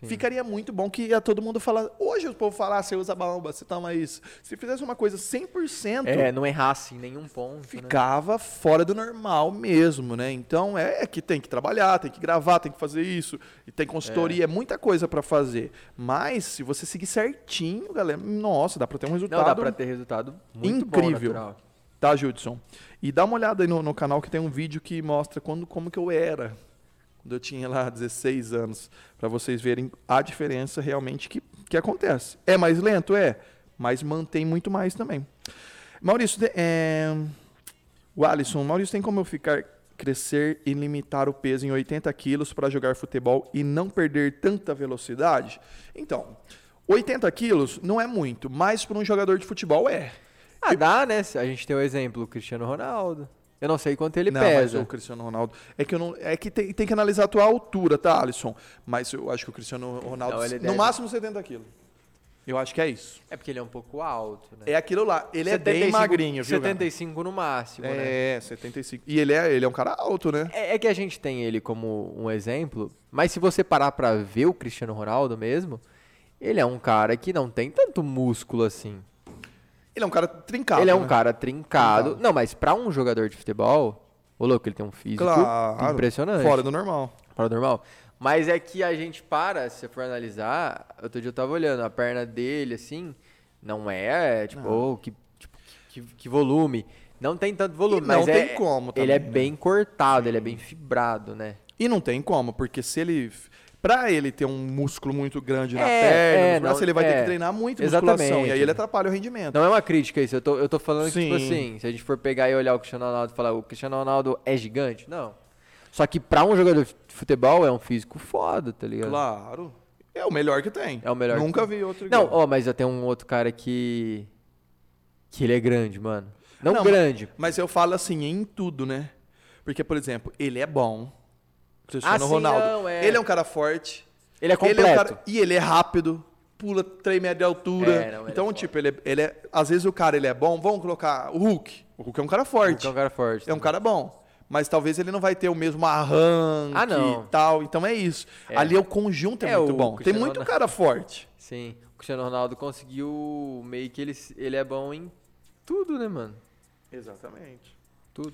[SPEAKER 2] Sim.
[SPEAKER 1] Ficaria muito bom que ia todo mundo falar. Hoje o povo falar, você usa bomba, você toma isso. Se fizesse uma coisa 100%,
[SPEAKER 2] É, não errasse em nenhum ponto. né?
[SPEAKER 1] ficava fora do normal mesmo, né? Então é é que tem que trabalhar, tem que gravar, tem que fazer isso, e tem consultoria, é, muita coisa pra fazer. Mas se você seguir certinho, galera, nossa, dá pra ter um resultado
[SPEAKER 2] Não, dá pra ter resultado muito
[SPEAKER 1] incrível.
[SPEAKER 2] bom, natural.
[SPEAKER 1] Tá, Judson? E dá uma olhada aí no, no canal que tem um vídeo que mostra quando, como que eu era. Quando eu tinha lá 16 anos. Pra vocês verem a diferença realmente que, que acontece. É mais lento? É. Mas mantém muito mais também. Maurício, é... o Alisson, Maurício, tem como eu ficar, crescer e limitar o peso em 80 quilos para jogar futebol e não perder tanta velocidade? Então, 80 quilos não é muito, mas para um jogador de futebol é.
[SPEAKER 2] Ah, dá, né? A gente tem o exemplo, o Cristiano Ronaldo. Eu não sei quanto ele
[SPEAKER 1] não, mas
[SPEAKER 2] pesa.
[SPEAKER 1] o Cristiano Ronaldo. É que, eu não, é que tem, tem que analisar a tua altura, tá, Alisson? Mas eu acho que o Cristiano Ronaldo.
[SPEAKER 2] Não, ele
[SPEAKER 1] no
[SPEAKER 2] deve-
[SPEAKER 1] máximo 70 quilos. Eu acho que é isso.
[SPEAKER 2] É porque ele é um pouco alto, né?
[SPEAKER 1] É aquilo lá. Ele é bem
[SPEAKER 2] 75
[SPEAKER 1] magrinho, viu?
[SPEAKER 2] 75 no máximo,
[SPEAKER 1] cara?
[SPEAKER 2] né?
[SPEAKER 1] É, 75. E ele é, ele é um cara alto, né?
[SPEAKER 2] É, é que a gente tem ele como um exemplo, mas se você parar pra ver o Cristiano Ronaldo mesmo, ele é um cara que não tem tanto músculo assim.
[SPEAKER 1] Ele é um cara trincado.
[SPEAKER 2] ele é um
[SPEAKER 1] né?
[SPEAKER 2] cara trincado.
[SPEAKER 1] Trincado.
[SPEAKER 2] Não, mas pra um jogador de futebol, Ô, louco, ele tem um físico
[SPEAKER 1] Claro.
[SPEAKER 2] impressionante.
[SPEAKER 1] Fora do normal.
[SPEAKER 2] Fora do normal. Mas é que a gente para, se você for analisar, outro dia eu tava olhando, a perna dele, assim, não é, tipo, oh, que, tipo, que, que volume. Não tem tanto volume,
[SPEAKER 1] E não
[SPEAKER 2] mas
[SPEAKER 1] tem
[SPEAKER 2] é,
[SPEAKER 1] como
[SPEAKER 2] ele é
[SPEAKER 1] também, né?
[SPEAKER 2] bem cortado, ele é bem fibrado, né?
[SPEAKER 1] E não tem como, porque se ele. Pra ele ter um músculo muito grande na
[SPEAKER 2] É,
[SPEAKER 1] perna,
[SPEAKER 2] é,
[SPEAKER 1] braços,
[SPEAKER 2] não-
[SPEAKER 1] ele vai ter
[SPEAKER 2] é.
[SPEAKER 1] que treinar muito
[SPEAKER 2] Exatamente.
[SPEAKER 1] musculação. E aí ele atrapalha o rendimento.
[SPEAKER 2] Não é uma crítica isso, eu tô, eu tô falando que, tipo
[SPEAKER 1] Sim.
[SPEAKER 2] assim, se a gente for pegar e olhar o Cristiano Ronaldo e falar, o Cristiano Ronaldo é gigante? Não. Só que pra um jogador de futebol é um físico foda, tá ligado?
[SPEAKER 1] Claro. É o melhor que tem.
[SPEAKER 2] É o melhor que
[SPEAKER 1] Nunca
[SPEAKER 2] tem.
[SPEAKER 1] vi outro
[SPEAKER 2] Não, ó, mas eu tenho um outro cara que. Que ele é grande, mano. Não,
[SPEAKER 1] Não,
[SPEAKER 2] grande.
[SPEAKER 1] Mas eu falo assim, em tudo, né? Porque, por exemplo, ele é bom. Cristiano
[SPEAKER 2] Ah, sim,
[SPEAKER 1] Ronaldo.
[SPEAKER 2] não, é.
[SPEAKER 1] Ele é um cara forte.
[SPEAKER 2] Ele é completo.
[SPEAKER 1] Ele é um cara, e ele é rápido. Pula 3 metros de altura.
[SPEAKER 2] É, não, ele
[SPEAKER 1] então,
[SPEAKER 2] é
[SPEAKER 1] tipo, ele é, ele é. Às vezes o cara ele é bom. Vamos colocar o Hulk. O Hulk é um cara forte.
[SPEAKER 2] É um cara forte.
[SPEAKER 1] É um cara bom. Mas talvez ele não vai ter o mesmo arranque
[SPEAKER 2] Ah, não.
[SPEAKER 1] e tal. Então é isso.
[SPEAKER 2] É.
[SPEAKER 1] Ali o conjunto é,
[SPEAKER 2] É,
[SPEAKER 1] muito bom. Tem muito
[SPEAKER 2] Ronaldo-
[SPEAKER 1] cara forte.
[SPEAKER 2] Sim. O Cristiano Ronaldo conseguiu meio que ele, ele é bom em tudo, né, mano?
[SPEAKER 1] Exatamente.
[SPEAKER 2] Tudo.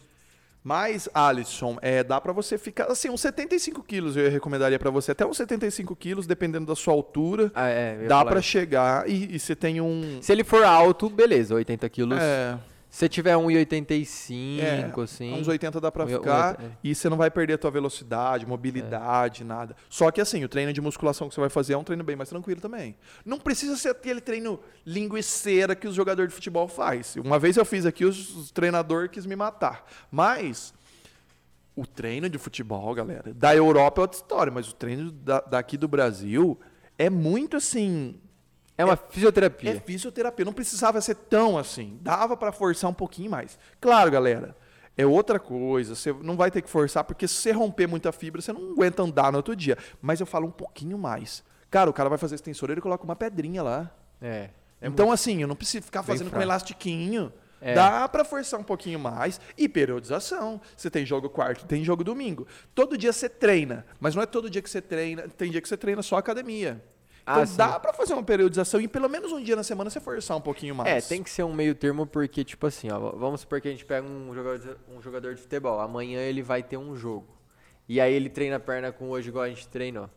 [SPEAKER 1] Mas, Alisson, é, dá pra você ficar. Assim, uns 75 quilos eu recomendaria pra você. Até uns 75 quilos, dependendo da sua altura.
[SPEAKER 2] Ah, é.
[SPEAKER 1] Dá
[SPEAKER 2] isso.
[SPEAKER 1] chegar e, e você tem um.
[SPEAKER 2] Se ele for alto, beleza, 80 quilos.
[SPEAKER 1] É,
[SPEAKER 2] Se você tiver 1,85,
[SPEAKER 1] é,
[SPEAKER 2] assim.
[SPEAKER 1] uns 80 dá pra
[SPEAKER 2] Um-
[SPEAKER 1] ficar.
[SPEAKER 2] um- é.
[SPEAKER 1] E você não vai perder a tua velocidade, mobilidade, nada. Só que assim, o treino de musculação que você vai fazer é um treino bem mais tranquilo também. Não precisa ser aquele treino linguiceira que os jogadores de futebol faz. Uma vez eu fiz aqui, os treinador quis me matar. Mas o treino de futebol, galera, da Europa é outra história, mas o treino da- daqui do Brasil é muito assim.
[SPEAKER 2] É uma fisioterapia.
[SPEAKER 1] É fisioterapia, não precisava ser tão assim. Dava pra forçar um pouquinho mais. Claro, galera, é outra coisa. Você não vai ter que forçar, porque se você romper muita fibra, você não aguenta andar no outro dia. Mas eu falo um pouquinho mais. Cara, o cara vai fazer extensor, ele coloca uma pedrinha lá.
[SPEAKER 2] É. é
[SPEAKER 1] então, assim, eu não preciso ficar
[SPEAKER 2] Bem
[SPEAKER 1] fazendo com
[SPEAKER 2] fraco.
[SPEAKER 1] elastiquinho.
[SPEAKER 2] É.
[SPEAKER 1] Dá pra forçar um pouquinho mais. E periodização. Você tem jogo quarto, tem jogo domingo. Todo dia você treina. Mas não é todo dia que você treina. Tem dia que você treina só academia. Então
[SPEAKER 2] Ah,
[SPEAKER 1] dá pra fazer uma periodização e pelo menos um dia na semana você forçar um pouquinho mais.
[SPEAKER 2] É, tem que ser um meio termo porque, tipo assim, ó, vamos supor que a gente pega um jogador, um jogador de futebol, amanhã ele vai ter um jogo. E aí ele treina a perna com hoje igual a gente treinou.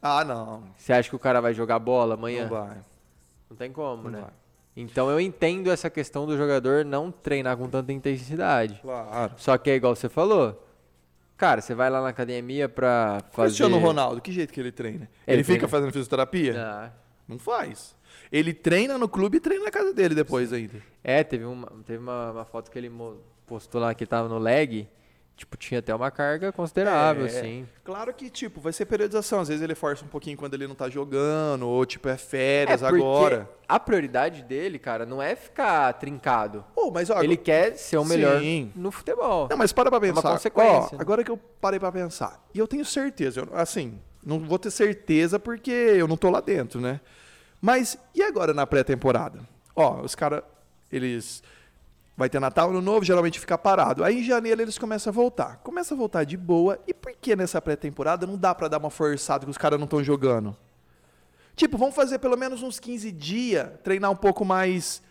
[SPEAKER 1] Ah, não.
[SPEAKER 2] Você acha que o cara vai jogar bola amanhã?
[SPEAKER 1] Não vai.
[SPEAKER 2] Não tem como,
[SPEAKER 1] Não
[SPEAKER 2] né?
[SPEAKER 1] vai.
[SPEAKER 2] Então eu entendo essa questão do jogador não treinar com tanta intensidade.
[SPEAKER 1] Claro.
[SPEAKER 2] Só que é igual você falou. Cara, você vai lá na academia pra fazer...
[SPEAKER 1] Cristiano Ronaldo, que jeito que ele treina?
[SPEAKER 2] Ele
[SPEAKER 1] Ele, fica
[SPEAKER 2] treina-
[SPEAKER 1] fazendo fisioterapia?
[SPEAKER 2] Ah,
[SPEAKER 1] Não faz. Ele treina no clube e treina na casa dele depois ainda.
[SPEAKER 2] É, teve uma, teve uma, uma foto que ele postou lá que tava no leg. Tipo, tinha até uma carga considerável,
[SPEAKER 1] É.
[SPEAKER 2] assim.
[SPEAKER 1] Claro que, tipo, vai ser periodização. Às vezes ele força um pouquinho quando ele não tá jogando, ou, tipo, é férias
[SPEAKER 2] É,
[SPEAKER 1] agora.
[SPEAKER 2] A prioridade dele, cara, não é ficar trincado.
[SPEAKER 1] Pô, mas ó,
[SPEAKER 2] Ele quer ser o melhor
[SPEAKER 1] Sim.
[SPEAKER 2] no futebol.
[SPEAKER 1] Não, mas para pra
[SPEAKER 2] É uma
[SPEAKER 1] pensar.
[SPEAKER 2] consequência,
[SPEAKER 1] Ó,
[SPEAKER 2] né?
[SPEAKER 1] agora que eu parei pra pensar. E eu tenho certeza, eu- assim, não vou ter certeza porque eu não tô lá dentro, né? Mas e agora na pré-temporada? Ó, os caras, eles. Vai ter Natal, Ano Novo, geralmente fica parado. Aí em janeiro eles começam a voltar. Começa a voltar de boa. E por que nessa pré-temporada não dá pra dar uma forçada que os caras não estão jogando? Tipo, vamos fazer pelo menos uns 15 dias, treinar um pouco mais,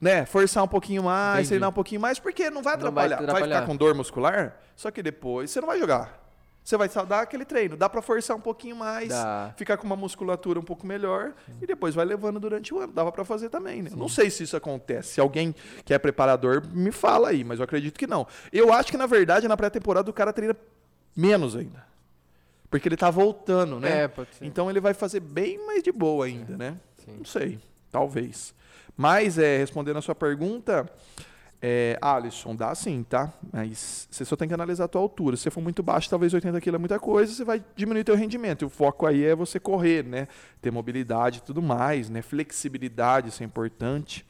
[SPEAKER 1] né? Forçar um pouquinho mais,
[SPEAKER 2] Entendi.
[SPEAKER 1] treinar um pouquinho mais, porque não vai
[SPEAKER 2] Não vai
[SPEAKER 1] atrapalhar. Vai, ficar com dor muscular, só que depois você não vai jogar. Você vai dar aquele treino. Dá pra forçar um pouquinho mais,
[SPEAKER 2] Dá.
[SPEAKER 1] ficar com uma musculatura um pouco melhor e depois vai levando durante o ano. Dava pra fazer também, né? Não sei se isso acontece. Se alguém que é preparador me fala aí, mas eu acredito que não. Eu acho que na verdade na pré-temporada o cara treina menos ainda. Porque ele tá voltando, né?
[SPEAKER 2] É, pode ser.
[SPEAKER 1] Então ele vai fazer bem mais de boa ainda, né?
[SPEAKER 2] Sim.
[SPEAKER 1] Não sei, talvez. Mas, é, respondendo a sua pergunta, é, Alisson, dá sim, tá? Mas você só tem que analisar a tua altura. Se você for muito baixo, talvez 80 kg é muita coisa, você vai diminuir teu rendimento. E o foco aí é você correr, né? Ter mobilidade e tudo mais, né? Flexibilidade, isso é importante.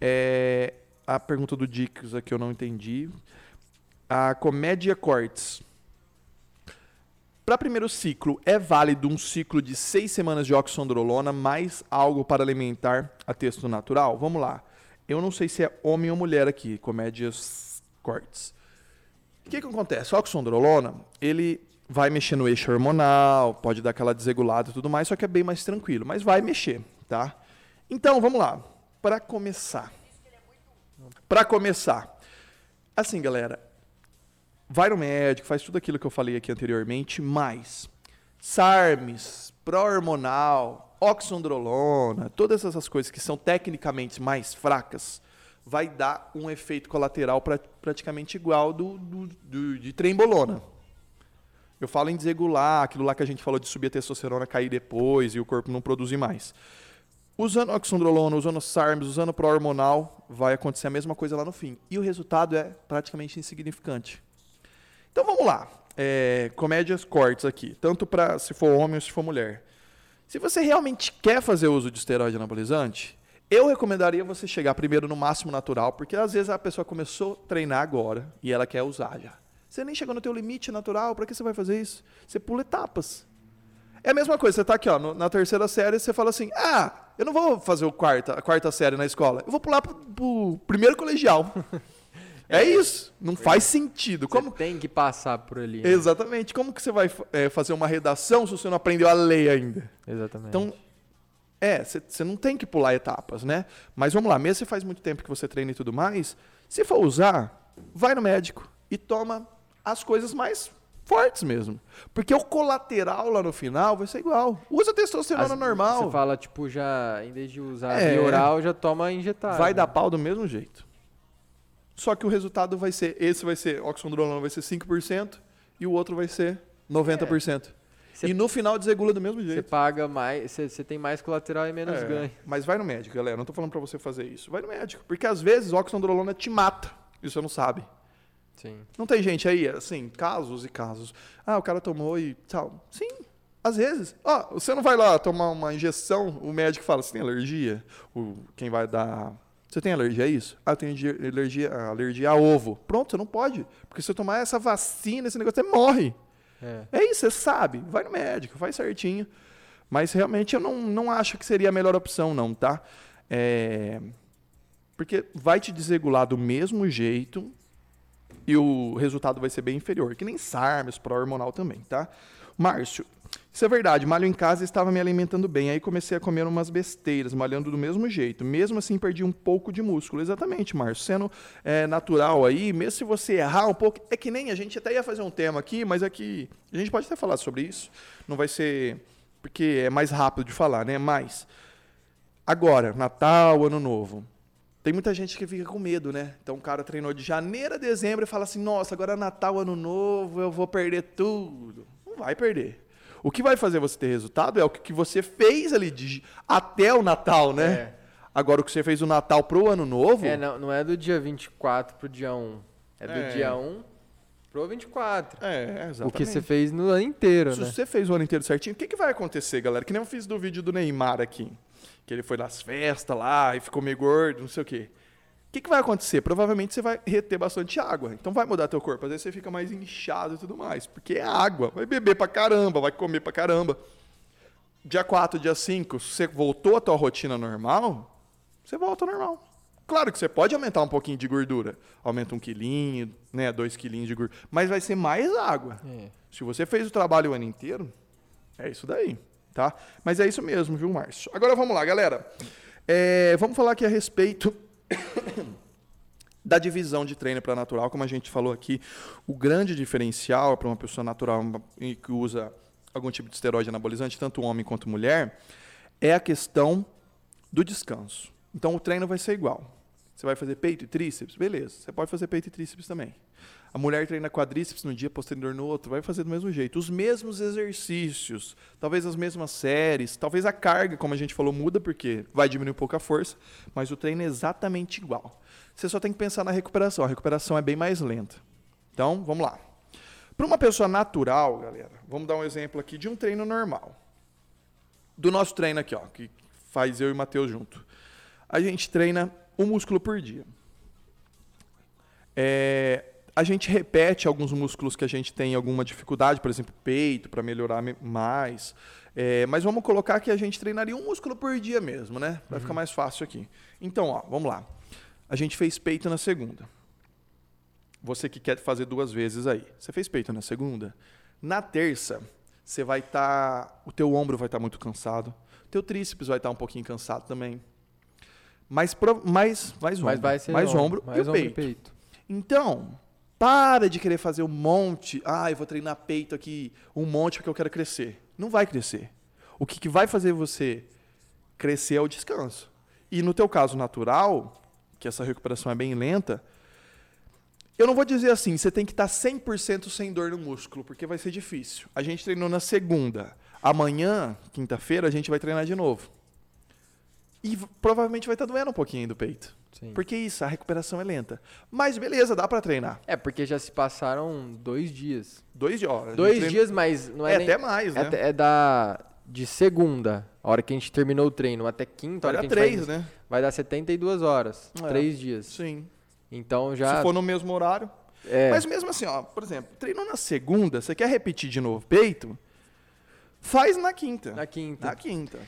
[SPEAKER 1] É, a pergunta do Dix aqui eu não entendi. A comédia cortes. Para primeiro ciclo, é válido um ciclo de seis semanas de oxandrolona mais algo para alimentar a texto natural? Vamos lá. Eu não sei se é homem ou mulher aqui, comédias cortes. O que, que acontece? O oxandrolona, ele vai mexer no eixo hormonal, pode dar aquela desregulada e tudo mais, só que é bem mais tranquilo, mas vai mexer, tá? Então, vamos lá. Para começar. Para começar. Assim, galera, vai no médico, faz tudo aquilo que eu falei aqui anteriormente, mas SARMs, pró-hormonal, oxandrolona, todas essas coisas que são tecnicamente mais fracas, vai dar um efeito colateral pra, praticamente igual do, do, do, de trembolona. Eu falo em desregular, aquilo lá que a gente falou de subir a testosterona, cair depois e o corpo não produzir mais. Usando oxandrolona, usando SARMs, usando pró-hormonal, vai acontecer a mesma coisa lá no fim. E o resultado é praticamente insignificante. Então vamos lá. É, comédias cortes aqui, tanto para se for homem ou se for mulher. Se você realmente quer fazer uso de esteroide anabolizante, eu recomendaria você chegar primeiro no máximo natural, porque às vezes a pessoa começou a treinar agora e ela quer usar já. Você nem chegou no teu limite natural, para que você vai fazer isso? Você pula etapas. É a mesma coisa, você está aqui ó, no, na terceira série, você fala assim, ah, eu não vou fazer o quarta, a quarta série na escola, eu vou pular pro, pro primeiro colegial. é isso, não faz sentido.
[SPEAKER 2] Como você tem que passar por ali.
[SPEAKER 1] Né? Exatamente. Como que você vai é, fazer uma redação se você não aprendeu a ler ainda?
[SPEAKER 2] Exatamente.
[SPEAKER 1] Então, é, você não tem que pular etapas, né? Mas vamos lá, mesmo se faz muito tempo que você treina e tudo mais, se for usar, vai no médico e toma as coisas mais fortes mesmo. Porque o colateral lá no final vai ser igual. Usa testosterona As, normal.
[SPEAKER 2] Você fala, tipo, já, em vez de usar é, oral, já toma injetado.
[SPEAKER 1] Vai né? dar pau do mesmo jeito. Só que o resultado vai ser, esse vai ser, oxandrolona vai ser 5% e o outro vai ser 90%. É. Cê, e no final desregula do mesmo jeito. Você
[SPEAKER 2] paga mais, você tem mais colateral e menos é, ganho.
[SPEAKER 1] Mas vai no médico, galera. Não tô falando para você fazer isso. Vai no médico. Porque às vezes oxandrolona te mata. E você não sabe.
[SPEAKER 2] Sim.
[SPEAKER 1] Não tem gente aí, assim, casos e casos. Ah, o cara tomou e tal. Sim, às vezes. Ó, oh, você não vai lá tomar uma injeção, o médico fala, você tem alergia? O, quem vai dar... Você tem alergia a isso? Ah, eu tenho alergia, alergia a ovo. Pronto, você não pode. Porque se você tomar essa vacina, esse negócio, você morre. É. é isso, você sabe. Vai no médico, faz certinho. Mas realmente eu não, não acho que seria a melhor opção, não, tá? É... Porque vai te desregular do mesmo jeito e o resultado vai ser bem inferior, que nem SARMs, pró-hormonal também, tá? Márcio, isso é verdade, malho em casa estava me alimentando bem, aí comecei a comer umas besteiras, malhando do mesmo jeito. Mesmo assim, perdi um pouco de músculo. Exatamente, Márcio. Sendo é, natural aí, mesmo se você errar um pouco, é que nem a gente até ia fazer um tema aqui, mas é que a gente pode até falar sobre isso. Não vai ser. Porque é mais rápido de falar, né? Mas. Agora, Natal, Ano Novo. Tem muita gente que fica com medo, né? Então o cara treinou de janeiro a dezembro e fala assim: nossa, agora é Natal, Ano Novo, eu vou perder tudo. Não vai perder. O que vai fazer você ter resultado é o que você fez ali de, até o Natal, né? É. Agora, o que você fez do Natal pro Ano Novo.
[SPEAKER 2] É, não, não é do dia 24 pro dia 1. É do é. dia 1 pro 24.
[SPEAKER 1] É, exatamente.
[SPEAKER 2] O que você fez no ano inteiro,
[SPEAKER 1] Se
[SPEAKER 2] né?
[SPEAKER 1] Se você fez o ano inteiro certinho, o que, que vai acontecer, galera? Que nem eu fiz do vídeo do Neymar aqui que ele foi nas festas lá e ficou meio gordo, não sei o quê. O que, que vai acontecer? Provavelmente você vai reter bastante água. Então vai mudar teu corpo. Às vezes você fica mais inchado e tudo mais. Porque é água. Vai beber pra caramba, vai comer pra caramba. Dia 4, dia 5, se você voltou à tua rotina normal, você volta ao normal. Claro que você pode aumentar um pouquinho de gordura. Aumenta um quilinho, né, dois quilinhos de gordura. Mas vai ser mais água. É. Se você fez o trabalho o ano inteiro, é isso daí tá? Mas é isso mesmo, viu, Márcio? Agora vamos lá, galera. É, vamos falar aqui a respeito da divisão de treino para natural, como a gente falou aqui. O grande diferencial para uma pessoa natural que usa algum tipo de esteroide anabolizante, tanto homem quanto mulher, é a questão do descanso. Então o treino vai ser igual. Você vai fazer peito e tríceps? Beleza. Você pode fazer peito e tríceps também. A mulher treina quadríceps no dia, posterior no outro, vai fazer do mesmo jeito. Os mesmos exercícios, talvez as mesmas séries, talvez a carga, como a gente falou, muda porque vai diminuir um pouco a força, mas o treino é exatamente igual. Você só tem que pensar na recuperação. A recuperação é bem mais lenta. Então, vamos lá. Para uma pessoa natural, galera, vamos dar um exemplo aqui de um treino normal. Do nosso treino aqui, ó, que faz eu e o Matheus junto. A gente treina um músculo por dia. É, a gente repete alguns músculos que a gente tem alguma dificuldade, por exemplo, peito, para melhorar mais. É, mas vamos colocar que a gente treinaria um músculo por dia mesmo, né? Vai uhum. ficar mais fácil aqui. Então, ó, vamos lá. A gente fez peito na segunda. Você que quer fazer duas vezes aí. Você fez peito na segunda. Na terça, você vai estar. Tá, o teu ombro vai estar tá muito cansado. O teu tríceps vai estar tá um pouquinho cansado também. Mais, mais, mais ombro.
[SPEAKER 2] Mais,
[SPEAKER 1] mais ombro,
[SPEAKER 2] mais
[SPEAKER 1] e o peito. peito. Então, Para de querer fazer um monte. Ah, eu vou treinar peito aqui um monte porque eu quero crescer. Não vai crescer. O que, que vai fazer você crescer é o descanso. E no teu caso natural, que essa recuperação é bem lenta, eu não vou dizer assim, você tem que estar 100% sem dor no músculo, porque vai ser difícil. A gente treinou na segunda. Amanhã, quinta-feira, a gente vai treinar de novo. E provavelmente vai estar doendo um pouquinho do peito.
[SPEAKER 2] Sim.
[SPEAKER 1] Porque isso, a recuperação é lenta. Mas beleza, dá pra treinar.
[SPEAKER 2] É, porque já se passaram dois dias.
[SPEAKER 1] Dois dias. ó,
[SPEAKER 2] Dois
[SPEAKER 1] treina-
[SPEAKER 2] dias, mas não é,
[SPEAKER 1] É
[SPEAKER 2] nem...
[SPEAKER 1] até mais, né?
[SPEAKER 2] É, é da... De segunda, a hora que a gente terminou o treino, até quinta, a hora que a gente
[SPEAKER 1] três,
[SPEAKER 2] vai,
[SPEAKER 1] né?
[SPEAKER 2] vai dar 72 horas.
[SPEAKER 1] É.
[SPEAKER 2] Três dias.
[SPEAKER 1] Sim.
[SPEAKER 2] Então já...
[SPEAKER 1] Se for no mesmo horário.
[SPEAKER 2] é,
[SPEAKER 1] Mas mesmo assim, ó, por exemplo, treinou na segunda, você quer repetir de novo peito? Faz na quinta.
[SPEAKER 2] na quinta.
[SPEAKER 1] Na quinta.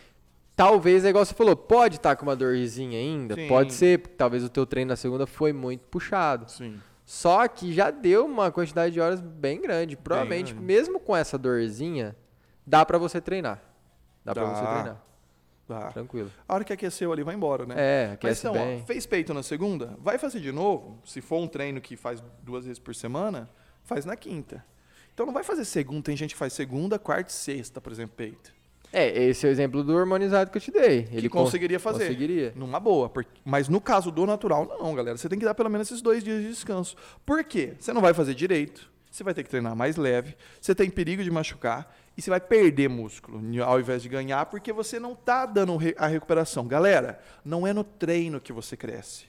[SPEAKER 2] Talvez, é igual você falou, pode estar com uma dorzinha ainda?
[SPEAKER 1] Sim.
[SPEAKER 2] Pode ser, porque talvez o teu treino na segunda foi muito puxado.
[SPEAKER 1] Sim.
[SPEAKER 2] Só que já deu uma quantidade de horas bem grande. Provavelmente,
[SPEAKER 1] grande.
[SPEAKER 2] mesmo com essa dorzinha, dá pra você treinar. Dá, pra
[SPEAKER 1] Dá.
[SPEAKER 2] você treinar,
[SPEAKER 1] Tá.
[SPEAKER 2] tranquilo.
[SPEAKER 1] A hora que aqueceu ali, vai embora, né?
[SPEAKER 2] É,
[SPEAKER 1] Mas
[SPEAKER 2] aquece
[SPEAKER 1] então, ó,
[SPEAKER 2] bem.
[SPEAKER 1] fez peito na segunda, vai fazer de novo. Se for um treino que faz duas vezes por semana, faz na quinta. Então não vai fazer segunda, tem gente que faz segunda, quarta e sexta, por exemplo, peito.
[SPEAKER 2] É, esse é o exemplo do harmonizado que eu te dei. Ele con-
[SPEAKER 1] conseguiria fazer.
[SPEAKER 2] Conseguiria.
[SPEAKER 1] Numa boa. por- Mas no caso do natural, não, galera. Você tem que dar pelo menos esses dois dias de descanso. Por quê? Você não vai fazer direito, você vai ter que treinar mais leve, você tem perigo de machucar e você vai perder músculo ao invés de ganhar porque você não está dando a recuperação. Galera, não é no treino que você cresce.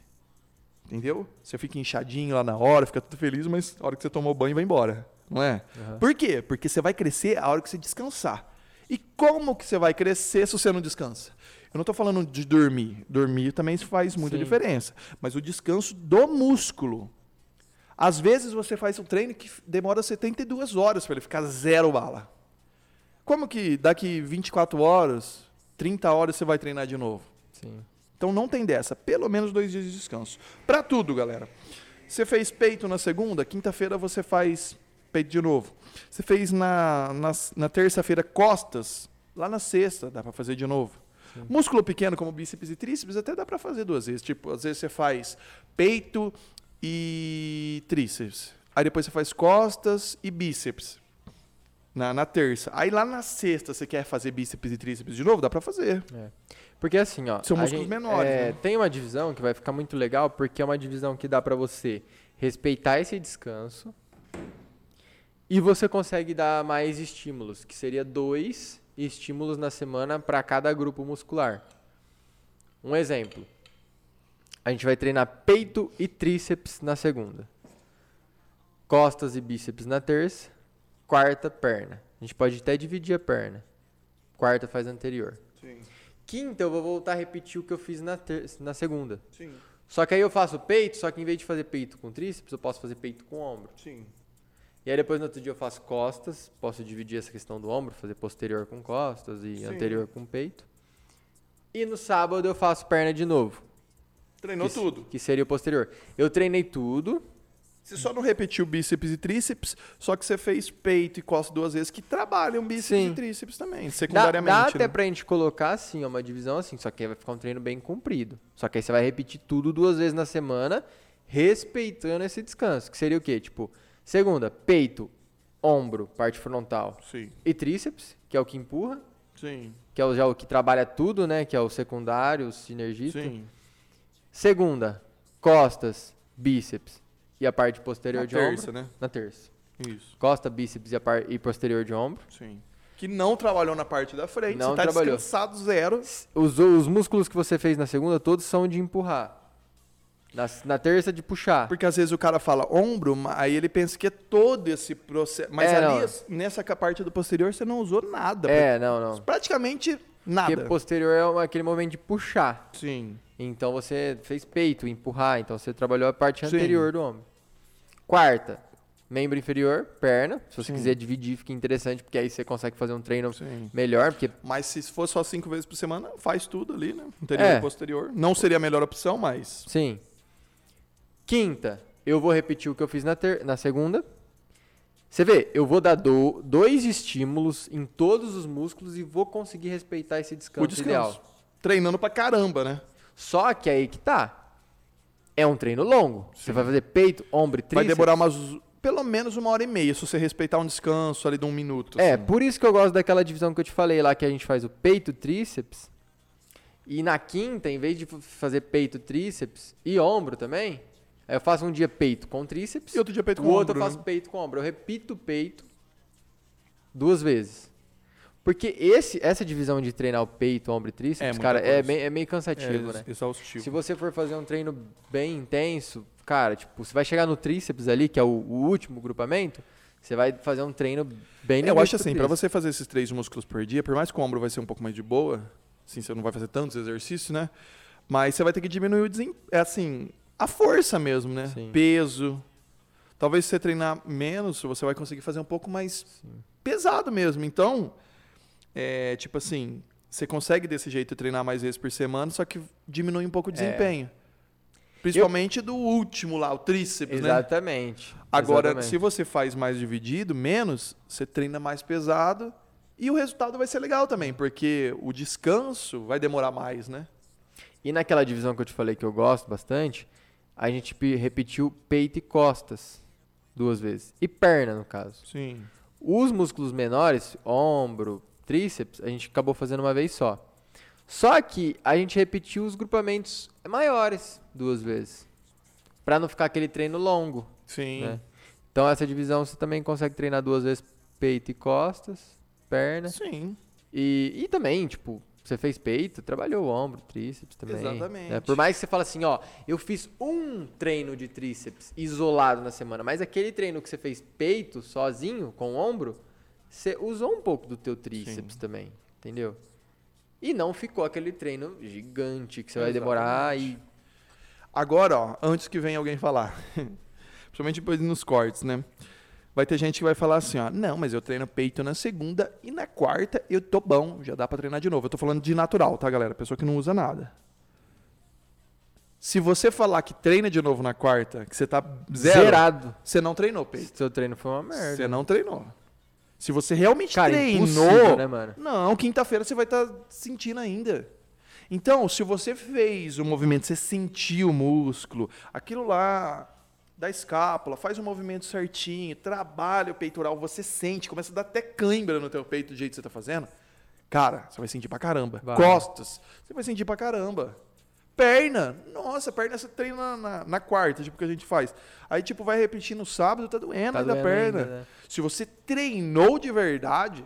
[SPEAKER 1] Entendeu? Você fica inchadinho lá na hora, fica tudo feliz, mas a hora que você tomou banho vai embora. Não é?
[SPEAKER 2] Aham.
[SPEAKER 1] Por quê? Porque você vai crescer a hora que você descansar. E como que você vai crescer se você não descansa? Eu não estou falando de dormir. Dormir também faz muita
[SPEAKER 2] Sim.
[SPEAKER 1] diferença. Mas o descanso do músculo. Às vezes você faz um treino que demora 72 horas para ele ficar zero bala. Como que daqui 24 horas, 30 horas você vai treinar de novo?
[SPEAKER 2] Sim.
[SPEAKER 1] Então não tem dessa. Pelo menos dois dias de descanso. Para tudo, galera. Você fez peito na segunda, quinta-feira você faz peito de novo. Você fez na, na, na terça-feira costas, lá na sexta dá para fazer de novo. Músculo pequeno como bíceps e tríceps até dá para fazer duas vezes. Tipo, às vezes você faz peito e tríceps. Aí depois você faz costas e bíceps. Na, na terça. Aí lá na sexta você quer fazer bíceps e tríceps de novo? Dá para fazer.
[SPEAKER 2] Porque assim, ó.
[SPEAKER 1] São músculos
[SPEAKER 2] gente-
[SPEAKER 1] menores,
[SPEAKER 2] é,
[SPEAKER 1] né?
[SPEAKER 2] Tem uma divisão que vai ficar muito legal, porque é uma divisão que dá pra você respeitar esse descanso e você consegue dar mais estímulos, que seria dois estímulos na semana para cada grupo muscular. Um exemplo. A gente vai treinar peito e tríceps na segunda. Costas e bíceps na terça. Quarta, perna. A gente pode até dividir a perna. Quarta faz anterior.
[SPEAKER 1] Sim,
[SPEAKER 2] Quinta, eu vou voltar a repetir o que eu fiz na, ter- na segunda.
[SPEAKER 1] sim,
[SPEAKER 2] Só que aí eu faço peito, só que em vez de fazer peito com tríceps, eu posso fazer peito com ombro.
[SPEAKER 1] sim.
[SPEAKER 2] E aí depois no outro dia eu faço costas, posso dividir essa questão do ombro, fazer posterior com costas e
[SPEAKER 1] Sim.
[SPEAKER 2] anterior com peito. E no sábado eu faço perna de novo.
[SPEAKER 1] Treinou
[SPEAKER 2] que,
[SPEAKER 1] tudo.
[SPEAKER 2] Que seria o posterior. Eu treinei tudo.
[SPEAKER 1] Você só não repetiu bíceps e tríceps, só que você fez peito e costas duas vezes, que trabalham bíceps
[SPEAKER 2] Sim.
[SPEAKER 1] e tríceps também,
[SPEAKER 2] Dá,
[SPEAKER 1] secundariamente.
[SPEAKER 2] dá até
[SPEAKER 1] né?
[SPEAKER 2] pra gente colocar assim, uma divisão assim, só que aí vai ficar um treino bem comprido. Só que aí você vai repetir tudo duas vezes na semana, respeitando esse descanso. Que seria o quê? Tipo, segunda, peito, ombro, parte frontal
[SPEAKER 1] Sim,
[SPEAKER 2] e tríceps, que é o que empurra,
[SPEAKER 1] sim,
[SPEAKER 2] que é o, já o que trabalha tudo, né? Que é o secundário, o sinergista.
[SPEAKER 1] sim.
[SPEAKER 2] Segunda, costas, bíceps e a parte posterior
[SPEAKER 1] Na
[SPEAKER 2] de
[SPEAKER 1] terça,
[SPEAKER 2] ombro.
[SPEAKER 1] né?
[SPEAKER 2] Na terça.
[SPEAKER 1] Isso,
[SPEAKER 2] Costa, bíceps e, a par e posterior de ombro.
[SPEAKER 1] sim. Que não trabalhou na parte da frente,
[SPEAKER 2] Não
[SPEAKER 1] você tá
[SPEAKER 2] trabalhou.
[SPEAKER 1] descansado zero.
[SPEAKER 2] Os, os músculos que você fez na segunda, todos são de empurrar. Na, na terça, de puxar.
[SPEAKER 1] Porque às vezes o cara fala ombro, aí ele pensa que é todo esse processo. Mas
[SPEAKER 2] É,
[SPEAKER 1] ali,
[SPEAKER 2] não.
[SPEAKER 1] nessa parte do posterior, você não usou nada.
[SPEAKER 2] É, não, não.
[SPEAKER 1] Praticamente
[SPEAKER 2] Porque
[SPEAKER 1] nada.
[SPEAKER 2] posterior é aquele momento de puxar.
[SPEAKER 1] Sim,
[SPEAKER 2] Então você fez peito, empurrar. Então você trabalhou a parte
[SPEAKER 1] Sim.
[SPEAKER 2] anterior do ombro. Quarta, membro inferior, perna. Se você
[SPEAKER 1] Sim.
[SPEAKER 2] quiser dividir, fica interessante, porque aí você consegue fazer um treino
[SPEAKER 1] sim.
[SPEAKER 2] melhor. Porque
[SPEAKER 1] Mas se for só cinco vezes por semana, faz tudo ali, né? Interior
[SPEAKER 2] É.
[SPEAKER 1] e posterior. Não seria a melhor opção, mas.
[SPEAKER 2] Sim. Quinta, eu vou repetir o que eu fiz na, ter na segunda. Você vê, eu vou dar do- dois estímulos em todos os músculos e vou conseguir respeitar esse descanso,
[SPEAKER 1] o descanso.
[SPEAKER 2] ideal.
[SPEAKER 1] Treinando pra caramba, né?
[SPEAKER 2] Só que aí que tá. é um treino longo. Você vai fazer peito, ombro e tríceps.
[SPEAKER 1] Vai demorar umas, pelo menos uma hora e meia, se você respeitar um descanso ali de um minuto.
[SPEAKER 2] É,
[SPEAKER 1] assim.
[SPEAKER 2] por isso que eu gosto daquela divisão que eu te falei lá, que a gente faz o peito, tríceps. E na quinta, em vez de fazer peito, tríceps e ombro também, eu faço um dia peito com tríceps.
[SPEAKER 1] E outro dia peito
[SPEAKER 2] o
[SPEAKER 1] com
[SPEAKER 2] outro
[SPEAKER 1] ombro,
[SPEAKER 2] eu faço
[SPEAKER 1] né?
[SPEAKER 2] peito com ombro. Eu repito o peito duas vezes. Porque esse, essa divisão de treinar o peito, ombro e tríceps,
[SPEAKER 1] É
[SPEAKER 2] cara, é, bem- é meio cansativo, né?
[SPEAKER 1] Exaustivo.
[SPEAKER 2] Se você for fazer um treino bem intenso, cara, tipo, você vai chegar no tríceps ali, que é o, o último grupamento, você vai fazer um treino bem
[SPEAKER 1] Eu acho assim, pra
[SPEAKER 2] tríceps.
[SPEAKER 1] você fazer esses três músculos por dia, por mais que o ombro vai ser um pouco mais de boa, assim, você não vai fazer tantos exercícios, né? Mas você vai ter que diminuir o desempenho, é assim, a força mesmo, né?
[SPEAKER 2] Sim.
[SPEAKER 1] Peso. Talvez se você treinar menos, você vai conseguir fazer um pouco mais pesado mesmo. Então, é tipo assim, você consegue desse jeito treinar mais vezes por semana, só que diminui um pouco o
[SPEAKER 2] É.
[SPEAKER 1] desempenho. Principalmente do último lá, o tríceps, né?
[SPEAKER 2] Exatamente.
[SPEAKER 1] Agora,
[SPEAKER 2] exatamente.
[SPEAKER 1] se você faz mais dividido, menos, você treina mais pesado e o resultado vai ser legal também, porque o descanso vai demorar mais, né?
[SPEAKER 2] E naquela divisão que eu te falei que eu gosto bastante, a gente repetiu peito e costas duas vezes. E perna, no caso.
[SPEAKER 1] Sim.
[SPEAKER 2] Os músculos menores, ombro, tríceps, a gente acabou fazendo uma vez só. Só que a gente repetiu os grupamentos maiores duas vezes. Pra não ficar aquele treino longo.
[SPEAKER 1] Sim.
[SPEAKER 2] né? Então essa divisão você também consegue treinar duas vezes peito e costas, perna.
[SPEAKER 1] Sim.
[SPEAKER 2] E, e também, tipo, você fez peito, trabalhou o ombro, tríceps também.
[SPEAKER 1] Exatamente.
[SPEAKER 2] né? Por mais que você fale assim, ó, eu fiz um treino de tríceps isolado na semana, mas aquele treino que você fez peito sozinho, com o ombro, você usou um pouco do teu tríceps também, entendeu? E não ficou aquele treino gigante que você vai demorar e...
[SPEAKER 1] Agora, ó, antes que venha alguém falar, principalmente depois nos cortes, né? Vai ter gente que vai falar assim, ó, não, mas eu treino peito na segunda e na quarta eu tô bom, já dá pra treinar de novo. Eu tô falando de natural, tá, galera? Pessoa que não usa nada. Se você falar que treina de novo na quarta, que você tá zero,
[SPEAKER 2] Zerado.
[SPEAKER 1] você não treinou peito.
[SPEAKER 2] Seu treino foi uma merda.
[SPEAKER 1] Você não treinou. Se você realmente
[SPEAKER 2] Cara,
[SPEAKER 1] treinou,
[SPEAKER 2] né, mano?
[SPEAKER 1] não, quinta-feira você vai estar sentindo ainda. Então, se você fez o movimento, você sentiu o músculo, aquilo lá da escápula, faz o movimento certinho, trabalha o peitoral, você sente, começa a dar até cãibra no teu peito do jeito que você tá fazendo. Cara, você vai sentir pra caramba.
[SPEAKER 2] Vai.
[SPEAKER 1] Costas, você vai sentir pra caramba. Perna, nossa, perna você treina na, na, na quarta, tipo, que a gente faz. Aí, tipo, vai repetir no sábado, tá doendo
[SPEAKER 2] Tá
[SPEAKER 1] ainda a perna.
[SPEAKER 2] ainda, né?
[SPEAKER 1] Se você treinou de verdade,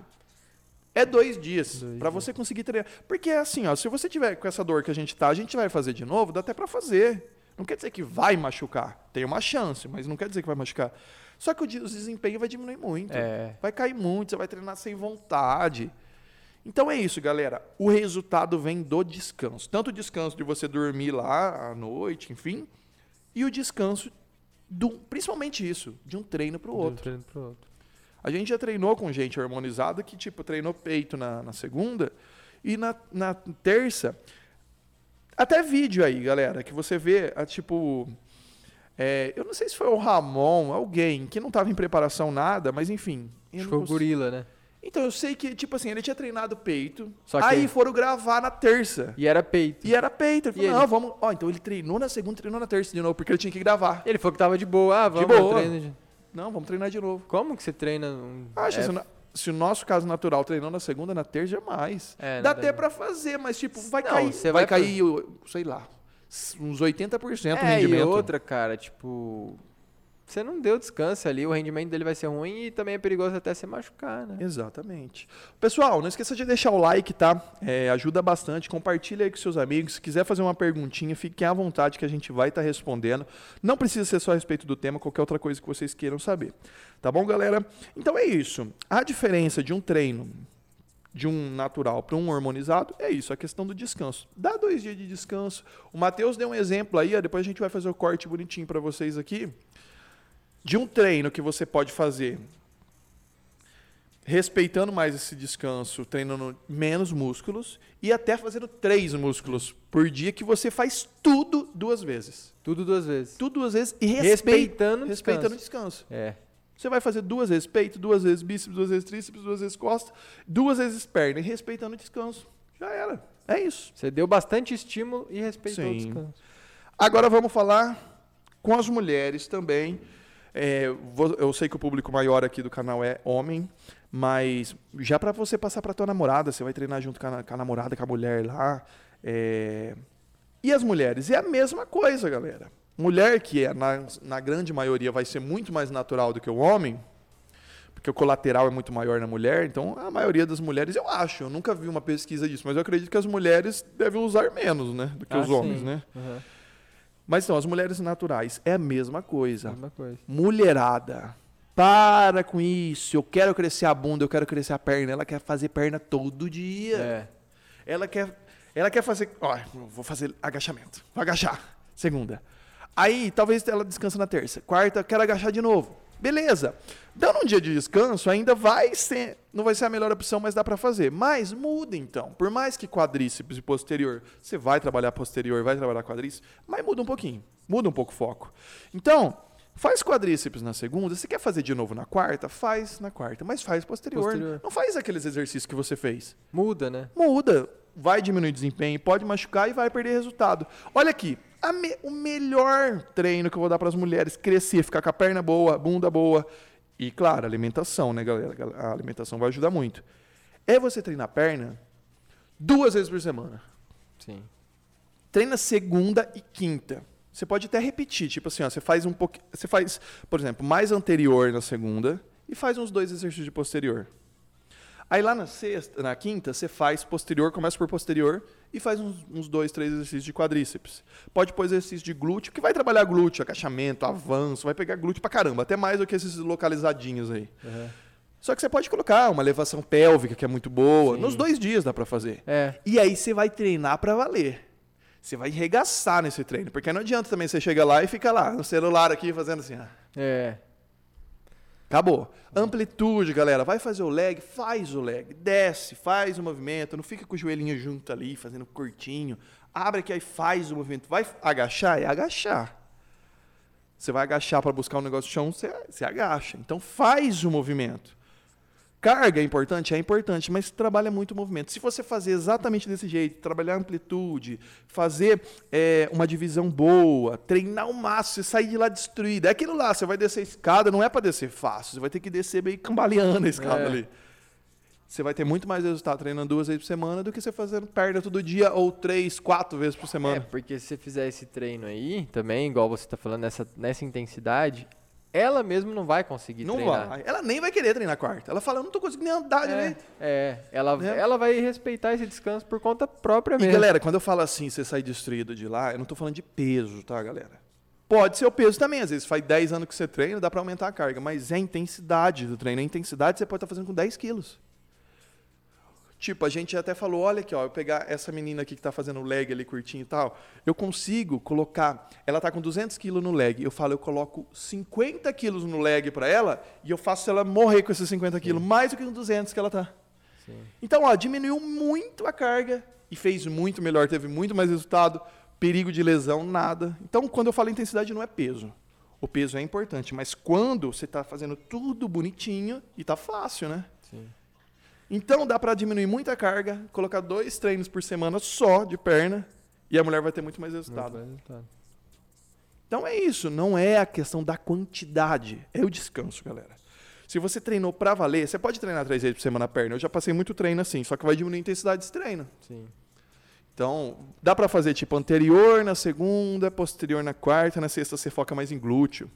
[SPEAKER 1] é dois dias pra você conseguir treinar. Porque é assim, ó, se você tiver com essa dor que a gente tá, a gente vai fazer de novo, dá até pra fazer. Não quer dizer que vai machucar. Tem uma chance, mas não quer dizer que vai machucar. Só que o, de- o desempenho vai diminuir muito.
[SPEAKER 2] É.
[SPEAKER 1] Vai cair muito, você vai treinar sem vontade. Então é isso, galera. O resultado vem do descanso. Tanto o descanso de você dormir lá à noite, enfim, e o descanso, do, principalmente isso, de um treino pro
[SPEAKER 2] De um
[SPEAKER 1] outro.
[SPEAKER 2] treino pro outro.
[SPEAKER 1] A gente já treinou com gente harmonizada que, tipo, treinou peito na, na segunda e na, na terça. Até vídeo aí, galera, que você vê, a, tipo. é, eu não sei se foi o Ramon, alguém que não tava em preparação nada, mas enfim.
[SPEAKER 2] Acho que
[SPEAKER 1] não
[SPEAKER 2] foi o gorila, né?
[SPEAKER 1] Então eu sei que, tipo assim, ele tinha treinado peito.
[SPEAKER 2] Só que-
[SPEAKER 1] aí foram gravar na terça.
[SPEAKER 2] E era peito.
[SPEAKER 1] E era peito. Ele falou,
[SPEAKER 2] E
[SPEAKER 1] não,
[SPEAKER 2] ele?
[SPEAKER 1] vamos. Ó, então ele treinou na segunda, treinou na terça de novo, porque ele tinha que gravar.
[SPEAKER 2] Ele falou que tava de boa. Ah, vamos
[SPEAKER 1] boa.
[SPEAKER 2] treino de-
[SPEAKER 1] Não, vamos treinar de novo.
[SPEAKER 2] Como que você treina um...
[SPEAKER 1] Acha,
[SPEAKER 2] é,
[SPEAKER 1] se, o na- se o nosso caso natural treinou na segunda, na terça, jamais.
[SPEAKER 2] É,
[SPEAKER 1] Dá até pra fazer, mas tipo, vai
[SPEAKER 2] Não,
[SPEAKER 1] cair,
[SPEAKER 2] você
[SPEAKER 1] vai,
[SPEAKER 2] vai
[SPEAKER 1] cair, sei lá, uns 80% o
[SPEAKER 2] É, e
[SPEAKER 1] rendimento.
[SPEAKER 2] outra, cara, tipo... Você não deu descanso ali, o rendimento dele vai ser ruim e também é perigoso até se machucar, né?
[SPEAKER 1] Exatamente. Pessoal, não esqueça de deixar o like, tá? É, ajuda bastante. Compartilha aí com seus amigos. Se quiser fazer uma perguntinha, fiquem à vontade que a gente vai estar respondendo. Não precisa ser só a respeito do tema, qualquer outra coisa que vocês queiram saber. Tá bom, galera? Então é isso. A diferença de um treino de um natural para um hormonizado é isso, a questão do descanso. Dá dois dias de descanso. O Matheus deu um exemplo aí, ó, depois a gente vai fazer o corte bonitinho para vocês aqui, de um treino que você pode fazer respeitando mais esse descanso, treinando menos músculos e até fazendo três músculos por dia que você faz tudo duas vezes.
[SPEAKER 2] Tudo duas vezes.
[SPEAKER 1] Tudo duas vezes e respeita-
[SPEAKER 2] Respeitando o
[SPEAKER 1] respeitando o
[SPEAKER 2] descanso.
[SPEAKER 1] descanso.
[SPEAKER 2] É.
[SPEAKER 1] Você vai fazer duas vezes peito, duas vezes bíceps, duas vezes tríceps, duas vezes costa, duas vezes perna e respeitando o descanso. Já era. É isso.
[SPEAKER 2] Você deu bastante estímulo e respeitou o
[SPEAKER 1] Sim.
[SPEAKER 2] descanso.
[SPEAKER 1] Agora vamos falar com as mulheres também. É, vou- eu sei que o público maior aqui do canal é homem, mas já para você passar para tua namorada, você vai treinar junto com a, com a namorada, com a mulher lá. é, E as mulheres? É a mesma coisa, galera. Mulher que é, na, na grande maioria vai ser muito mais natural do que o homem, porque o colateral é muito maior na mulher, então a maioria das mulheres, eu acho, eu nunca vi uma pesquisa disso, mas eu acredito que as mulheres devem usar menos, né, do que
[SPEAKER 2] Ah,
[SPEAKER 1] os homens,
[SPEAKER 2] sim.
[SPEAKER 1] né?
[SPEAKER 2] Aham.
[SPEAKER 1] Mas então, as mulheres naturais é a mesma coisa.
[SPEAKER 2] Mesma coisa.
[SPEAKER 1] Mulherada, para com isso. Eu quero crescer a bunda, eu quero crescer a perna. Ela quer fazer perna todo dia.
[SPEAKER 2] É.
[SPEAKER 1] Ela quer, ela quer fazer. Ó, vou fazer agachamento. Vou agachar. Segunda. Aí, talvez ela descansa na terça. Quarta, quero agachar de novo. Beleza. Dando um dia de descanso, ainda vai ser. Não vai ser a melhor opção, mas dá pra fazer. Mas muda então. Por mais que quadríceps e posterior, você vai trabalhar posterior, vai trabalhar quadríceps, mas muda um pouquinho. Muda um pouco o foco. Então, faz quadríceps na segunda. Se quer fazer de novo na quarta, faz na quarta. Mas faz posterior.
[SPEAKER 2] Posterior.
[SPEAKER 1] Não faz aqueles exercícios que você fez
[SPEAKER 2] Muda, né?
[SPEAKER 1] muda, vai diminuir desempenho, pode machucar e vai perder resultado. Olha aqui, me- o melhor treino que eu vou dar para as mulheres crescer, ficar com a perna boa, bunda boa e claro, alimentação, né, galera? A alimentação vai ajudar muito. É você treinar a perna duas vezes por semana.
[SPEAKER 2] Sim.
[SPEAKER 1] Treina segunda e quinta. Você pode até repetir, tipo assim, ó, você faz um pouquinho, você faz, por exemplo, mais anterior na segunda e faz uns dois exercícios de posterior. Aí lá na sexta, na quinta, você faz posterior, começa por posterior e faz uns, uns dois, três exercícios de quadríceps. Pode pôr exercício de glúteo, que vai trabalhar glúteo, agachamento, avanço, vai pegar glúteo pra caramba, até mais do que esses localizadinhos aí.
[SPEAKER 2] Aham.
[SPEAKER 1] Só que você pode colocar uma elevação pélvica, que é muito boa.
[SPEAKER 2] Sim.
[SPEAKER 1] Nos dois dias dá pra fazer.
[SPEAKER 2] É.
[SPEAKER 1] E aí você vai treinar pra valer. Você vai regaçar nesse treino, porque não adianta também você chegar lá e fica lá no celular aqui fazendo assim, ah,
[SPEAKER 2] É.
[SPEAKER 1] acabou. Amplitude, galera, vai fazer o leg, faz o leg, desce, faz o movimento, não fica com o joelhinho junto ali, fazendo curtinho. Abre aqui aí faz o movimento. Vai agachar, é agachar. Você vai agachar para buscar um negócio no chão, você, você agacha. Então faz o movimento. Carga é importante? É importante, mas trabalha muito o movimento. Se você fazer exatamente desse jeito, trabalhar amplitude, fazer é, uma divisão boa, treinar o máximo, você sair de lá destruído. É aquilo lá, você vai descer a escada, não é para descer fácil, você vai ter que descer meio cambaleando a escada
[SPEAKER 2] É.
[SPEAKER 1] ali. Você vai ter muito mais resultado treinando duas vezes por semana do que você fazendo perna todo dia ou três, quatro vezes por
[SPEAKER 2] É,
[SPEAKER 1] semana.
[SPEAKER 2] porque se você fizer esse treino aí, também, igual você tá falando, nessa, nessa intensidade, ela mesmo não vai conseguir
[SPEAKER 1] não
[SPEAKER 2] treinar.
[SPEAKER 1] vai. Ela nem vai querer treinar quarta. Ela fala, eu não tô conseguindo nem andar
[SPEAKER 2] É,
[SPEAKER 1] direito.
[SPEAKER 2] é, ela,
[SPEAKER 1] Né?
[SPEAKER 2] ela vai respeitar esse descanso por conta própria
[SPEAKER 1] E
[SPEAKER 2] mesmo.
[SPEAKER 1] galera, quando eu falo assim, você sai destruído de lá, eu não tô falando de peso, tá, galera? Pode ser o peso também, às vezes faz 10 anos que você treina, dá pra aumentar a carga, mas é a intensidade do treino. A intensidade você pode estar fazendo com 10 quilos. Tipo, a gente até falou, olha aqui, ó, eu pegar essa menina aqui que tá fazendo o leg ali curtinho e tal, eu consigo colocar, ela tá com 200 quilos no leg, eu falo, eu coloco 50 quilos no leg pra ela e eu faço ela morrer com esses 50 quilos, mais do que com 200 que ela tá.
[SPEAKER 2] Sim.
[SPEAKER 1] Então, ó, diminuiu muito a carga e fez muito melhor, teve muito mais resultado, perigo de lesão, nada. Então, quando eu falo intensidade, não é peso. O peso é importante, mas quando você está fazendo tudo bonitinho e tá fácil, né?
[SPEAKER 2] Sim.
[SPEAKER 1] Então, dá para diminuir muita carga, colocar dois treinos por semana só de perna e a mulher vai ter muito mais resultado.
[SPEAKER 2] Muito resultado.
[SPEAKER 1] Então é isso, não é a questão da quantidade, é o descanso, galera. Se você treinou pra valer, você pode treinar três vezes por semana a perna. Eu já passei muito treino assim, só que vai diminuir a intensidade desse treino.
[SPEAKER 2] Sim.
[SPEAKER 1] Então, dá pra fazer tipo anterior na segunda, posterior na quarta, na sexta você foca mais em glúteo,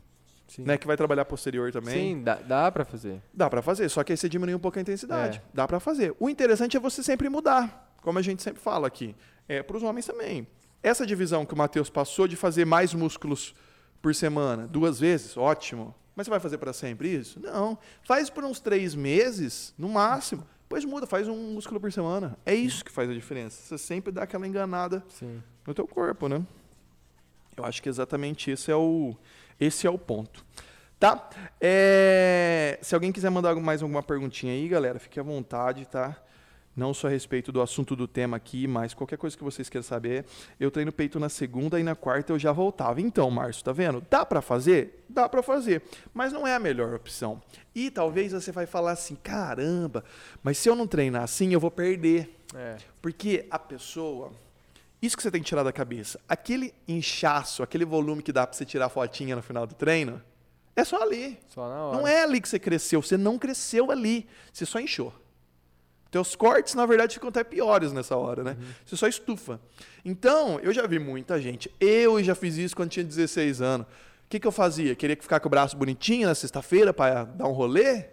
[SPEAKER 2] Sim.
[SPEAKER 1] né, que vai trabalhar posterior também.
[SPEAKER 2] Sim, dá, dá pra fazer.
[SPEAKER 1] Dá pra fazer, só que aí você diminui um pouco a intensidade.
[SPEAKER 2] É.
[SPEAKER 1] Dá pra fazer. O interessante é você sempre mudar, como a gente sempre fala aqui. É para os homens também. Essa divisão que o Matheus passou de fazer mais músculos por semana, duas vezes, ótimo. Mas você vai fazer para sempre isso? Não. Faz por uns três meses, no máximo. Depois muda, faz um músculo por semana. É isso que faz a diferença. Você sempre dá aquela enganada
[SPEAKER 2] Sim.
[SPEAKER 1] no teu corpo, né? Eu acho que exatamente esse é o, esse é o ponto. Tá? É, se alguém quiser mandar mais alguma perguntinha aí, galera, fique à vontade, tá? Não só a respeito do assunto do tema aqui, mas qualquer coisa que vocês queiram saber. Eu treino peito na segunda e na quarta eu já voltava. Então, Márcio, tá vendo? Dá pra fazer? Dá pra fazer. Mas não é a melhor opção. E talvez você vai falar assim: caramba, mas se eu não treinar assim, eu vou perder.
[SPEAKER 2] É.
[SPEAKER 1] Porque a pessoa, Isso que você tem que tirar da cabeça. Aquele inchaço, aquele volume que dá pra você tirar fotinha no final do treino, é só ali.
[SPEAKER 2] Só na hora.
[SPEAKER 1] Não é ali que você cresceu, você não cresceu ali, você só inchou. Teus cortes, na verdade, ficam até piores nessa hora, né? Você só estufa. Então, eu já vi muita gente. Eu já fiz isso quando tinha 16 anos. O que, que eu fazia? Queria ficar com o braço bonitinho na sexta-feira para dar um rolê?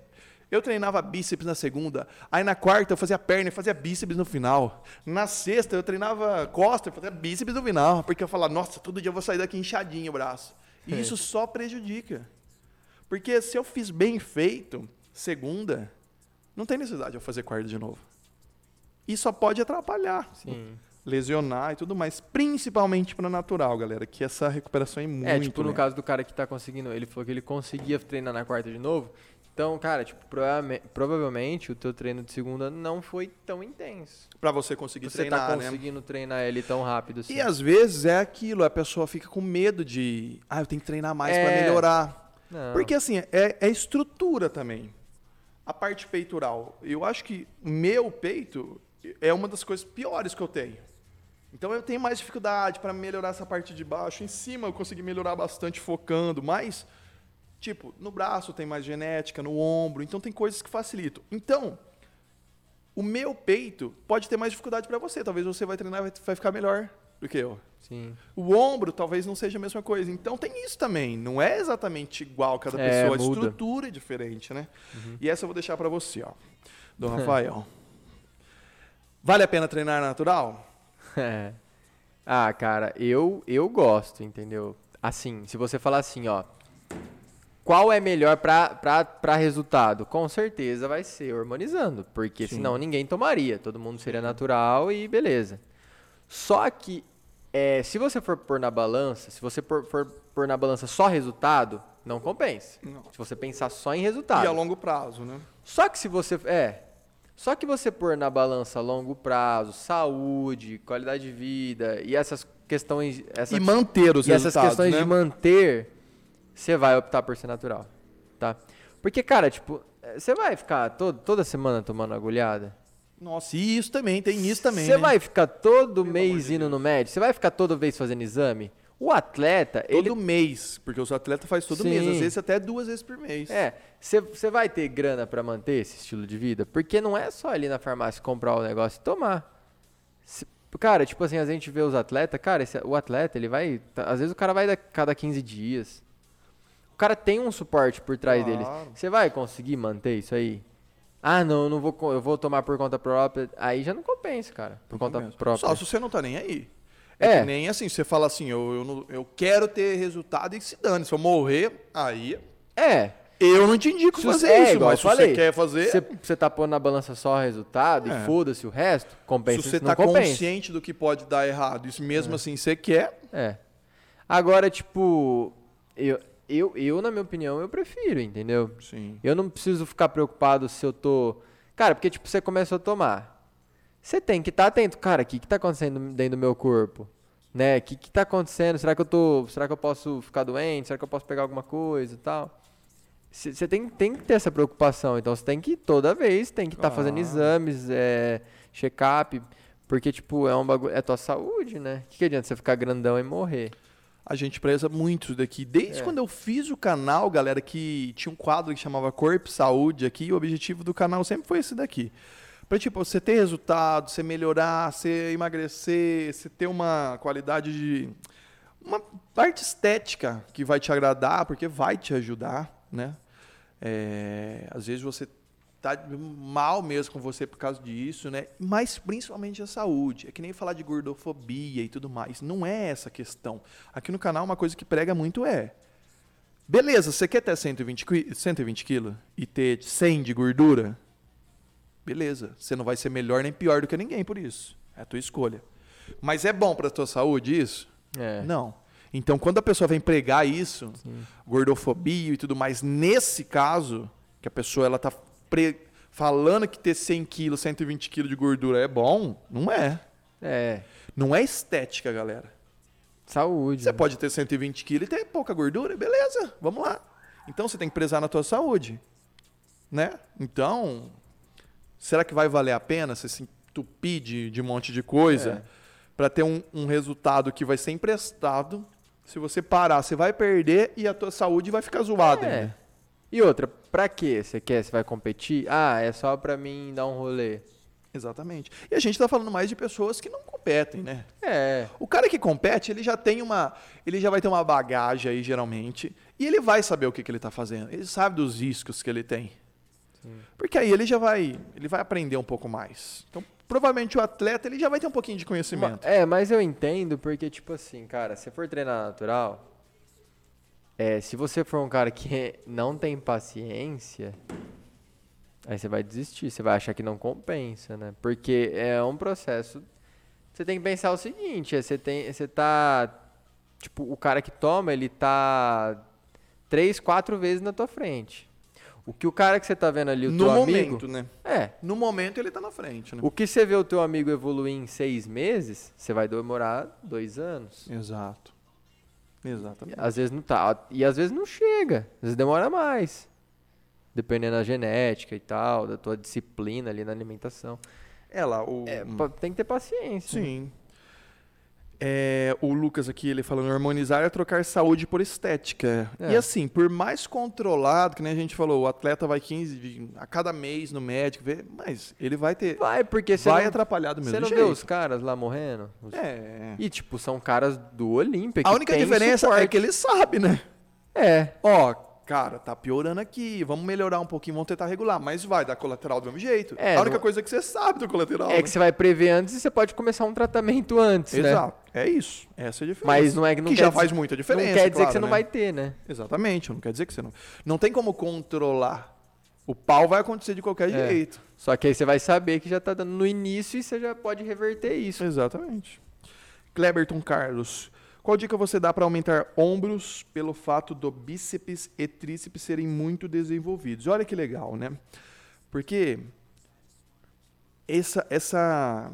[SPEAKER 1] Eu treinava bíceps na segunda. Aí na quarta eu fazia perna e fazia bíceps no final. Na sexta eu treinava costa e fazia bíceps no final. Porque eu falava, nossa, todo dia eu vou sair daqui inchadinho o braço. E
[SPEAKER 2] É.
[SPEAKER 1] isso só prejudica. Porque se eu fiz bem feito, segunda, não tem necessidade de eu fazer quarta de novo. E só pode atrapalhar,
[SPEAKER 2] Sim.
[SPEAKER 1] lesionar e tudo mais. Principalmente para natural, galera, que essa recuperação é muito.
[SPEAKER 2] É, tipo, no
[SPEAKER 1] lenta.
[SPEAKER 2] caso do cara que tá conseguindo, ele falou que ele conseguia treinar na quarta de novo. Então, cara, tipo, provavelmente, provavelmente o teu treino de segunda não foi tão intenso.
[SPEAKER 1] Pra você conseguir
[SPEAKER 2] Você
[SPEAKER 1] treinar,
[SPEAKER 2] tá
[SPEAKER 1] né?
[SPEAKER 2] conseguindo treinar ele tão rápido assim.
[SPEAKER 1] E às vezes é aquilo, a pessoa fica com medo de, ah, eu tenho que treinar mais para
[SPEAKER 2] É.
[SPEAKER 1] melhorar.
[SPEAKER 2] Não.
[SPEAKER 1] Porque assim, é, é estrutura também. A parte peitoral. Eu acho que meu peito é uma das coisas piores que eu tenho. Então eu tenho mais dificuldade para melhorar essa parte de baixo. Em cima eu consegui melhorar bastante focando, mas tipo, no braço tem mais genética, no ombro, então tem coisas que facilitam. Então, o meu peito pode ter mais dificuldade para você. Talvez você vai treinar e vai- ficar melhor do que eu.
[SPEAKER 2] Sim.
[SPEAKER 1] O ombro talvez não seja a mesma coisa. Então tem isso também. Não é exatamente igual cada
[SPEAKER 2] É,
[SPEAKER 1] pessoa. A
[SPEAKER 2] muda. Uhum.
[SPEAKER 1] estrutura é diferente, né? E essa eu vou deixar para você, ó. Dom Rafael. vale a pena treinar natural?
[SPEAKER 2] É. Ah, cara, eu eu gosto, entendeu? Assim, se você falar assim, ó, qual é melhor pra resultado? Com certeza vai ser hormonizando, porque
[SPEAKER 1] Sim.
[SPEAKER 2] senão ninguém tomaria, todo mundo seria natural e beleza. Só que, é, se você for pôr na balança, se você for, for pôr na balança só resultado, não compensa.
[SPEAKER 1] Não.
[SPEAKER 2] Se você pensar só em resultado.
[SPEAKER 1] E a longo prazo, né?
[SPEAKER 2] Só que se você. É. Só que você pôr na balança longo prazo, saúde, qualidade de vida e essas questões. Essa,
[SPEAKER 1] E manter os
[SPEAKER 2] e essas
[SPEAKER 1] resultados,
[SPEAKER 2] questões
[SPEAKER 1] né?
[SPEAKER 2] de manter, você vai optar por ser natural. Tá? Porque, cara, tipo, eh, você vai ficar todo, toda semana tomando agulhada?
[SPEAKER 1] Nossa, e isso também, tem isso também,
[SPEAKER 2] Você
[SPEAKER 1] né?
[SPEAKER 2] vai ficar todo
[SPEAKER 1] Pelo
[SPEAKER 2] mês
[SPEAKER 1] de
[SPEAKER 2] indo no médico? Você vai ficar toda vez fazendo exame? O atleta,
[SPEAKER 1] Todo
[SPEAKER 2] ele
[SPEAKER 1] mês, porque os atletas fazem todo mês,
[SPEAKER 2] Sim.
[SPEAKER 1] às vezes até duas vezes por mês.
[SPEAKER 2] É, você vai ter grana pra manter esse estilo de vida? Porque não é só ali na farmácia comprar o negócio e tomar. Se- cara, tipo assim, a gente vê os atletas, cara, esse- o atleta, ele vai. tá- Às vezes o cara vai da, cada 15 dias. O cara tem um suporte por trás
[SPEAKER 1] Claro.
[SPEAKER 2] dele. Você vai conseguir manter isso aí? Ah, não, eu não vou, eu vou tomar por conta própria. Aí já não compensa, cara. Por conta
[SPEAKER 1] Mesmo.
[SPEAKER 2] própria.
[SPEAKER 1] Só se você não tá nem aí. É,
[SPEAKER 2] É.
[SPEAKER 1] que nem assim, você fala assim, eu, eu, não- eu quero ter resultado e se dane. Se eu morrer, aí
[SPEAKER 2] É.
[SPEAKER 1] eu não te indico
[SPEAKER 2] Se
[SPEAKER 1] fazer
[SPEAKER 2] você- é,
[SPEAKER 1] isso,
[SPEAKER 2] igual
[SPEAKER 1] mas se
[SPEAKER 2] falei,
[SPEAKER 1] você quer fazer,
[SPEAKER 2] Você, tá pondo na balança só o resultado
[SPEAKER 1] É.
[SPEAKER 2] e foda-se o resto, compensa
[SPEAKER 1] se você tá
[SPEAKER 2] não compensa.
[SPEAKER 1] consciente do que pode dar errado, isso mesmo assim você quer,
[SPEAKER 2] É. Agora, tipo, eu, eu, eu, na minha opinião, eu prefiro, entendeu?
[SPEAKER 1] sim.
[SPEAKER 2] Eu não preciso ficar preocupado se eu tô. Cara, porque, tipo, você começou a tomar. Você tem que estar atento, cara, o que, que tá acontecendo dentro do meu corpo? Né? O que, que tá acontecendo? Será que eu tô. Será que eu posso ficar doente? Será que eu posso pegar alguma coisa e tal? Você tem, tem que ter essa preocupação. Então você tem que, toda vez, tem que estar fazendo
[SPEAKER 1] Claro.
[SPEAKER 2] exames, é, check-up. Porque, tipo, é um bagulho. É tua saúde, né? O que, que adianta você ficar grandão e morrer?
[SPEAKER 1] A gente preza muito daqui. Desde
[SPEAKER 2] É.
[SPEAKER 1] quando eu fiz o canal, galera, que tinha um quadro que chamava Corpo e Saúde aqui, o objetivo do canal sempre foi esse daqui. Pra, tipo, você ter resultado, você melhorar, você emagrecer, você ter uma qualidade de... Uma parte estética que vai te agradar, porque vai te ajudar, né? É, às vezes você tá mal mesmo com você por causa disso, né? Mas principalmente a saúde. É que nem falar de gordofobia e tudo mais. Não é essa a questão. Aqui no canal, uma coisa que prega muito é. Beleza, você quer ter 120, qui- 120 quilos e ter 100 de gordura? Beleza, você não vai ser melhor nem pior do que ninguém por isso. É a tua escolha. Mas é bom para a tua saúde isso?
[SPEAKER 2] É.
[SPEAKER 1] Não. Então, quando a pessoa vem pregar isso, gordofobia e tudo mais, nesse caso, que a pessoa ela tá pre- falando que ter 100 quilos, 120 quilos de gordura é bom, não é.
[SPEAKER 2] É.
[SPEAKER 1] Não é estética, galera.
[SPEAKER 2] Saúde.
[SPEAKER 1] Você pode ter 120 quilos e ter pouca gordura, beleza, vamos lá. Então, você tem que prezar na tua saúde, né? Então, será que vai valer a pena você se entupir de, de um monte de coisa?
[SPEAKER 2] É.
[SPEAKER 1] para ter um, um resultado que vai ser emprestado. Se você parar, você vai perder e a tua saúde vai ficar zoada
[SPEAKER 2] É.
[SPEAKER 1] ainda.
[SPEAKER 2] E outra, pra quê? Você quer? Você vai competir? Ah, é só pra mim dar um rolê.
[SPEAKER 1] Exatamente. E a gente tá falando mais de pessoas que não competem, né?
[SPEAKER 2] É.
[SPEAKER 1] O cara que compete, ele já tem uma. Ele já vai ter uma bagagem aí, geralmente. E ele vai saber o que, que ele tá fazendo. Ele sabe dos riscos que ele tem. Porque aí ele já vai. Ele vai aprender um pouco mais. Então, provavelmente o atleta ele já vai ter um pouquinho de conhecimento.
[SPEAKER 2] É, mas eu entendo porque, tipo assim, cara, se for treinar natural, é, se você for um cara que não tem paciência, aí você vai desistir, você vai achar que não compensa, né? Porque é um processo. Você tem que pensar o seguinte, é, você tem, você tá, tipo, o cara que toma, ele tá três, quatro vezes na tua frente. O que o cara que você tá vendo ali, o
[SPEAKER 1] no
[SPEAKER 2] teu
[SPEAKER 1] momento,
[SPEAKER 2] amigo,
[SPEAKER 1] né?
[SPEAKER 2] é,
[SPEAKER 1] No momento ele tá na frente, né?
[SPEAKER 2] o que você vê o teu amigo evoluir em seis meses, você vai demorar dois anos.
[SPEAKER 1] Exato. Exatamente.
[SPEAKER 2] Às vezes não tá. E às vezes não chega. Às vezes demora mais. Dependendo da genética e tal, da tua disciplina ali na alimentação.
[SPEAKER 1] É lá, o.
[SPEAKER 2] É, tem que ter paciência. né?
[SPEAKER 1] É, o Lucas aqui, ele falando, harmonizar é trocar saúde por estética.
[SPEAKER 2] É.
[SPEAKER 1] E assim, por mais controlado, que nem a gente falou, o atleta vai 15 de- a cada mês no médico, vê, mas ele vai ter.
[SPEAKER 2] Vai, porque você
[SPEAKER 1] vai
[SPEAKER 2] não,
[SPEAKER 1] atrapalhar do
[SPEAKER 2] você
[SPEAKER 1] mesmo
[SPEAKER 2] não
[SPEAKER 1] jeito.
[SPEAKER 2] vê os caras lá morrendo? Os-
[SPEAKER 1] É.
[SPEAKER 2] E, tipo, são caras do Olímpia.
[SPEAKER 1] A única diferença é
[SPEAKER 2] suporte.
[SPEAKER 1] que ele sabe, né?
[SPEAKER 2] É.
[SPEAKER 1] Ó, cara, tá piorando aqui, vamos melhorar um pouquinho, vamos tentar regular, mas vai dar colateral do mesmo jeito.
[SPEAKER 2] É,
[SPEAKER 1] a única
[SPEAKER 2] não-
[SPEAKER 1] coisa que você sabe do colateral.
[SPEAKER 2] É
[SPEAKER 1] né?
[SPEAKER 2] que você vai prever antes e você pode começar um tratamento antes, né?
[SPEAKER 1] Exato. É isso. Essa é a diferença.
[SPEAKER 2] Mas não é que não
[SPEAKER 1] que já
[SPEAKER 2] dizer-
[SPEAKER 1] faz muita diferença.
[SPEAKER 2] Não quer dizer
[SPEAKER 1] claro,
[SPEAKER 2] que você não
[SPEAKER 1] né?
[SPEAKER 2] vai ter, né?
[SPEAKER 1] Exatamente, não quer dizer que você não. Não tem como controlar. O pau vai acontecer de qualquer
[SPEAKER 2] É.
[SPEAKER 1] jeito.
[SPEAKER 2] Só que aí você vai saber que já tá dando no início e você já pode reverter isso.
[SPEAKER 1] Exatamente. Cleberton Carlos. Qual dica você dá para aumentar ombros pelo fato do bíceps e tríceps serem muito desenvolvidos? Olha que legal, né? Porque essa, essa,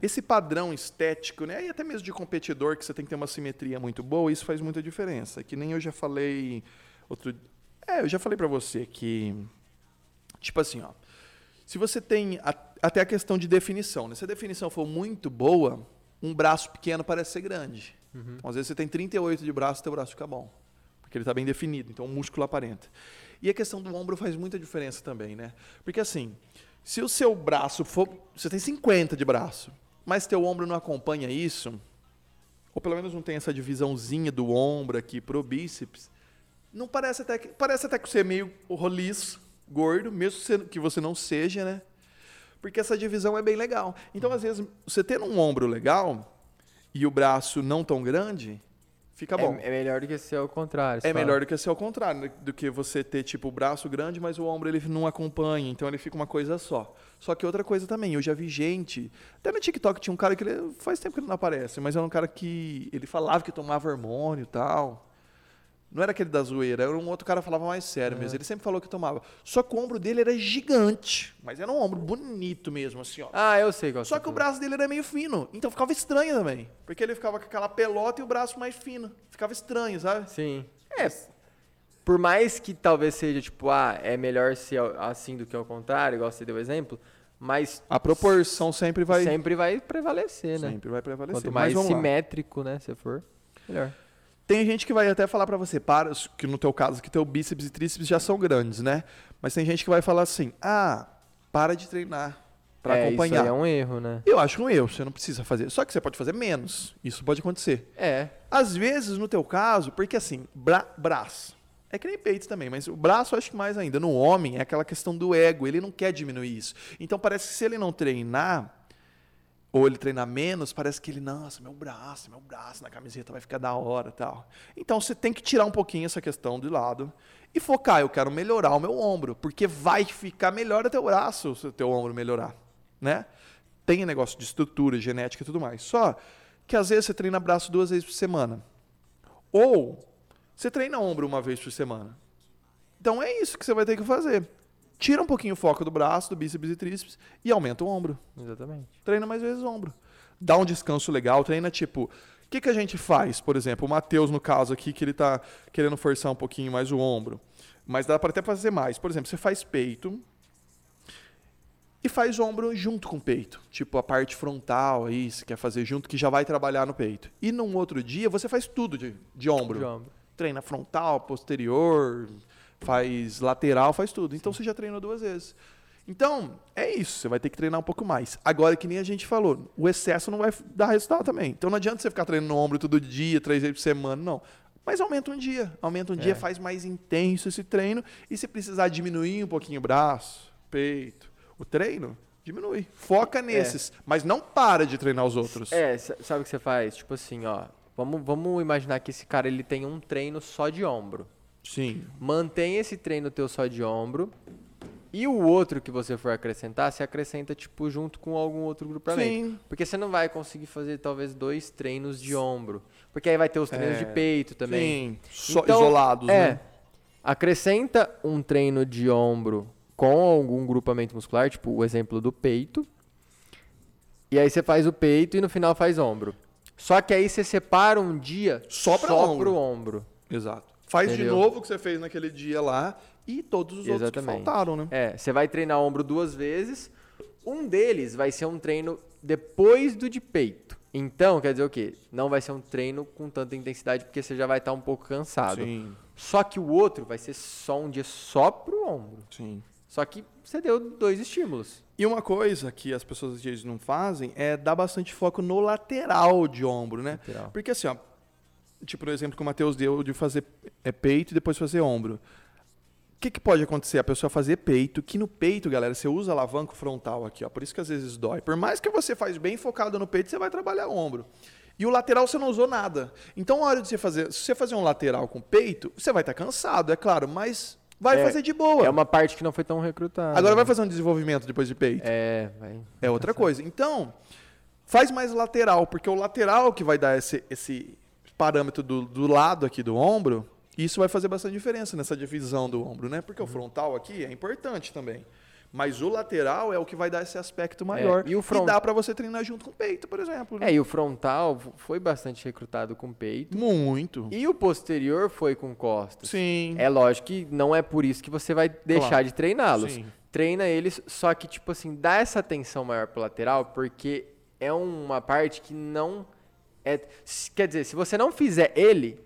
[SPEAKER 1] esse padrão estético, né? E até mesmo de competidor, que você tem que ter uma simetria muito boa, isso faz muita diferença. Que nem eu já falei outro. É, eu já falei para você que. Tipo assim, ó. Se você tem a- até a questão de definição, né? Se a definição for muito boa, um braço pequeno parece ser grande. Então, às vezes você tem 38 de braço, teu braço fica bom. Porque ele está bem definido, então o músculo aparenta. E a questão do ombro faz muita diferença também, né? Porque assim, se o seu braço for. Você tem 50 de braço, mas teu ombro não acompanha isso, ou pelo menos não tem essa divisãozinha do ombro aqui pro bíceps, não parece até que. Parece até que você é meio roliço, gordo, mesmo que você não seja, né? Porque essa divisão é bem legal. Então, às vezes, você tendo um ombro legal e o braço não tão grande, fica Tá bom.
[SPEAKER 2] É, é melhor do que ser ao contrário.
[SPEAKER 1] É melhor do que ser ao contrário, né? do que você ter tipo o braço grande, mas o ombro ele não acompanha, então ele fica uma coisa só. Só que outra coisa também, eu já vi gente, até no TikTok tinha um cara que ele, faz tempo que ele não aparece, mas era um cara que ele falava que tomava hormônio e tal. Não era aquele da zoeira, era um outro cara que falava mais sério mesmo. Ele sempre falou que tomava. Só que o ombro dele era gigante, mas era um ombro bonito mesmo, assim, ó.
[SPEAKER 2] Ah, eu sei qual
[SPEAKER 1] Só que o
[SPEAKER 2] tá
[SPEAKER 1] braço dele era meio fino, então ficava estranho também. Porque ele ficava com aquela pelota e o braço mais fino. Ficava estranho, sabe?
[SPEAKER 2] Sim. É. Por mais que talvez seja tipo, ah, é melhor ser assim do que ao contrário, igual você deu o exemplo, mas
[SPEAKER 1] A proporção sempre vai
[SPEAKER 2] sempre vai prevalecer, né?
[SPEAKER 1] sempre vai prevalecer.
[SPEAKER 2] Quanto mais
[SPEAKER 1] vamos lá.
[SPEAKER 2] simétrico, né, você for, melhor.
[SPEAKER 1] Tem gente que vai até falar pra você, para, que no teu caso que teu bíceps e tríceps já são grandes, né? Mas tem gente que vai falar assim: "Ah, para de treinar pra
[SPEAKER 2] é,
[SPEAKER 1] acompanhar".
[SPEAKER 2] Isso aí é um erro, né?
[SPEAKER 1] Eu acho um erro, você não precisa fazer. Só que você pode fazer menos. Isso pode acontecer.
[SPEAKER 2] É.
[SPEAKER 1] Às vezes, no teu caso, porque assim, bra braço. É que nem peito também, mas o braço eu acho que mais ainda. No homem é aquela questão do ego, ele não quer diminuir isso. Então parece que se ele não treinar, ou ele treinar menos, parece que ele, nossa, meu braço, meu braço na camiseta vai ficar da hora tal. Então você tem que tirar um pouquinho essa questão de lado e focar, eu quero melhorar o meu ombro, porque vai ficar melhor o teu braço se o teu ombro melhorar, né? Tem negócio de estrutura, genética e tudo mais. Só que às vezes você treina braço duas vezes por semana. Ou você treina ombro uma vez por semana. Então é isso que você vai ter que fazer. Tira um pouquinho o foco do braço, do bíceps e tríceps e aumenta o ombro.
[SPEAKER 2] Exatamente.
[SPEAKER 1] Treina mais vezes o ombro. Dá um descanso legal, treina tipo. O que, que a gente faz, por exemplo? O Matheus, no caso aqui, que ele tá querendo forçar um pouquinho mais o ombro. Mas dá para até fazer mais. Por exemplo, você faz peito. E faz ombro junto com o peito. Tipo a parte frontal aí, se quer fazer junto, que já vai trabalhar no peito. E num outro dia você faz tudo de, de ombro.
[SPEAKER 2] De ombro.
[SPEAKER 1] Treina frontal, posterior, faz lateral, faz tudo. Então você já treinou duas vezes. Então, é isso, você vai ter que treinar um pouco mais. Agora, que nem a gente falou, o excesso não vai dar resultado também. Então não adianta você ficar treinando no ombro todo dia, três vezes por semana, não. Mas aumenta um dia. Aumenta um dia, faz mais intenso esse treino. E se precisar diminuir um pouquinho o braço, peito, o treino, diminui. Foca nesses. Mas não para de treinar os outros.
[SPEAKER 2] É, sabe o que você faz? Tipo assim, ó. Vamos, vamos imaginar que esse cara ele tem um treino só de ombro.
[SPEAKER 1] Sim.
[SPEAKER 2] Mantém esse treino teu só de ombro. E o outro que você for acrescentar, você acrescenta, tipo, junto com algum outro grupamento.
[SPEAKER 1] Sim.
[SPEAKER 2] Porque você não vai conseguir fazer, talvez, dois treinos de ombro. Porque aí vai ter os treinos
[SPEAKER 1] É,
[SPEAKER 2] de peito também.
[SPEAKER 1] Sim. Só
[SPEAKER 2] Então,
[SPEAKER 1] isolados,
[SPEAKER 2] é,
[SPEAKER 1] né?
[SPEAKER 2] Acrescenta um treino de ombro com algum grupamento muscular, tipo o exemplo do peito. E aí você faz o peito e no final faz ombro. Só que aí você separa um dia
[SPEAKER 1] Só pra ombro.
[SPEAKER 2] pro ombro.
[SPEAKER 1] Exato. Faz
[SPEAKER 2] Entendeu?
[SPEAKER 1] de novo o que você fez naquele dia lá e todos os outros que
[SPEAKER 2] Exatamente.
[SPEAKER 1] faltaram, né?
[SPEAKER 2] É, você vai treinar ombro duas vezes. Um deles vai ser um treino depois do de peito. Então, quer dizer o quê? Não vai ser um treino com tanta intensidade porque você já vai estar um pouco cansado.
[SPEAKER 1] Sim,
[SPEAKER 2] Só que o outro vai ser só um dia só pro ombro.
[SPEAKER 1] sim.
[SPEAKER 2] Só que você deu dois estímulos.
[SPEAKER 1] E uma coisa que as pessoas às vezes não fazem é dar bastante foco no lateral de ombro, né?
[SPEAKER 2] Lateral.
[SPEAKER 1] Porque assim, ó, tipo no exemplo que o Matheus deu de fazer é, peito e depois fazer ombro. O que, que pode acontecer? A pessoa fazer peito, que no peito, galera, você usa alavanco frontal aqui, ó. Por isso que às vezes dói. Por mais que você faz bem focado no peito, você vai trabalhar o ombro. E o lateral você não usou nada. Então, na hora de você fazer, se você fazer um lateral com peito, você vai estar cansado, é claro, mas vai
[SPEAKER 2] É-
[SPEAKER 1] fazer de boa.
[SPEAKER 2] É uma parte que não foi tão recrutada.
[SPEAKER 1] Agora vai fazer um desenvolvimento depois de peito.
[SPEAKER 2] É, vai.
[SPEAKER 1] É outra coisa. Então, faz mais lateral, porque o lateral que vai dar esse, esse parâmetro do, do lado aqui do ombro, isso vai fazer bastante diferença nessa divisão do ombro, né? Porque o frontal aqui é importante também. Mas o lateral é o que vai dar esse aspecto maior.
[SPEAKER 2] e o front-
[SPEAKER 1] dá pra você treinar junto com o peito, por exemplo. né?
[SPEAKER 2] É, e o frontal foi bastante recrutado com peito.
[SPEAKER 1] Muito.
[SPEAKER 2] E o posterior foi com costas.
[SPEAKER 1] Sim.
[SPEAKER 2] É lógico que não é por isso que você vai deixar
[SPEAKER 1] Claro.
[SPEAKER 2] de treiná-los. Treina eles, só que, tipo assim, dá essa atenção maior pro lateral, porque é uma parte que não. É, quer dizer, se você não fizer ele,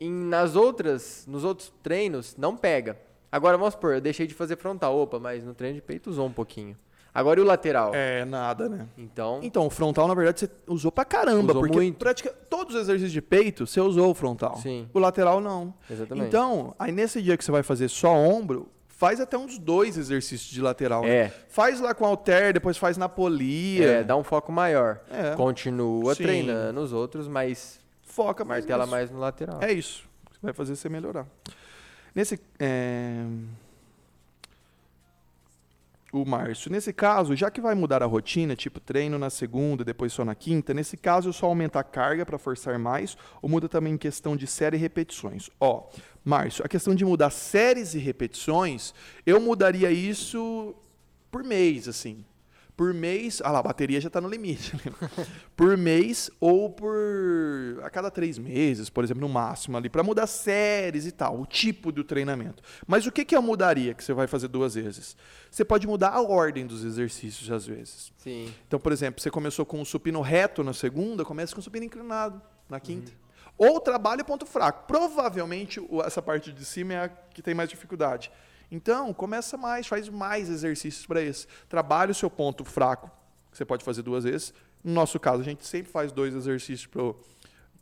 [SPEAKER 2] em, nas outras, nos outros treinos, não pega. Agora, vamos supor, eu deixei de fazer frontal. Opa, mas no treino de peito usou um pouquinho. Agora e o lateral?
[SPEAKER 1] É, nada, né?
[SPEAKER 2] Então,
[SPEAKER 1] Então, o frontal, na verdade, você usou pra caramba.
[SPEAKER 2] Usou
[SPEAKER 1] porque
[SPEAKER 2] muito.
[SPEAKER 1] pratica, todos os exercícios de peito, você usou o frontal.
[SPEAKER 2] Sim.
[SPEAKER 1] O lateral, não.
[SPEAKER 2] Exatamente.
[SPEAKER 1] Então, aí nesse dia que você vai fazer só ombro, faz até uns dois exercícios de lateral. né?
[SPEAKER 2] É.
[SPEAKER 1] Faz lá com halter, depois faz na polia.
[SPEAKER 2] é, dá um foco maior.
[SPEAKER 1] É.
[SPEAKER 2] Continua
[SPEAKER 1] Sim.
[SPEAKER 2] treinando os outros, mas
[SPEAKER 1] Foca mais
[SPEAKER 2] martela
[SPEAKER 1] nisso.
[SPEAKER 2] mais no lateral.
[SPEAKER 1] É isso. vai fazer você melhorar. Nesse. é, O Márcio, nesse caso, já que vai mudar a rotina, tipo treino na segunda, depois só na quinta, nesse caso só aumenta a carga para forçar mais ou muda também em questão de série e repetições? Ó, Márcio, a questão de mudar séries e repetições, eu mudaria isso por mês, assim. Por mês, ah lá, a bateria já está no limite. né? por mês ou por a cada três meses, por exemplo, no máximo ali, para mudar séries e tal, o tipo do treinamento. Mas o que, que eu mudaria que você vai fazer duas vezes? Você pode mudar a ordem dos exercícios às vezes.
[SPEAKER 2] Sim.
[SPEAKER 1] Então, por exemplo, você começou com um supino reto na segunda, começa com um supino inclinado na quinta. Ou trabalha ponto fraco. Provavelmente o- essa parte de cima é a que tem mais dificuldade. Então, começa mais, faz mais exercícios para esse. Trabalha o seu ponto fraco, que você pode fazer duas vezes. No nosso caso, a gente sempre faz dois exercícios pro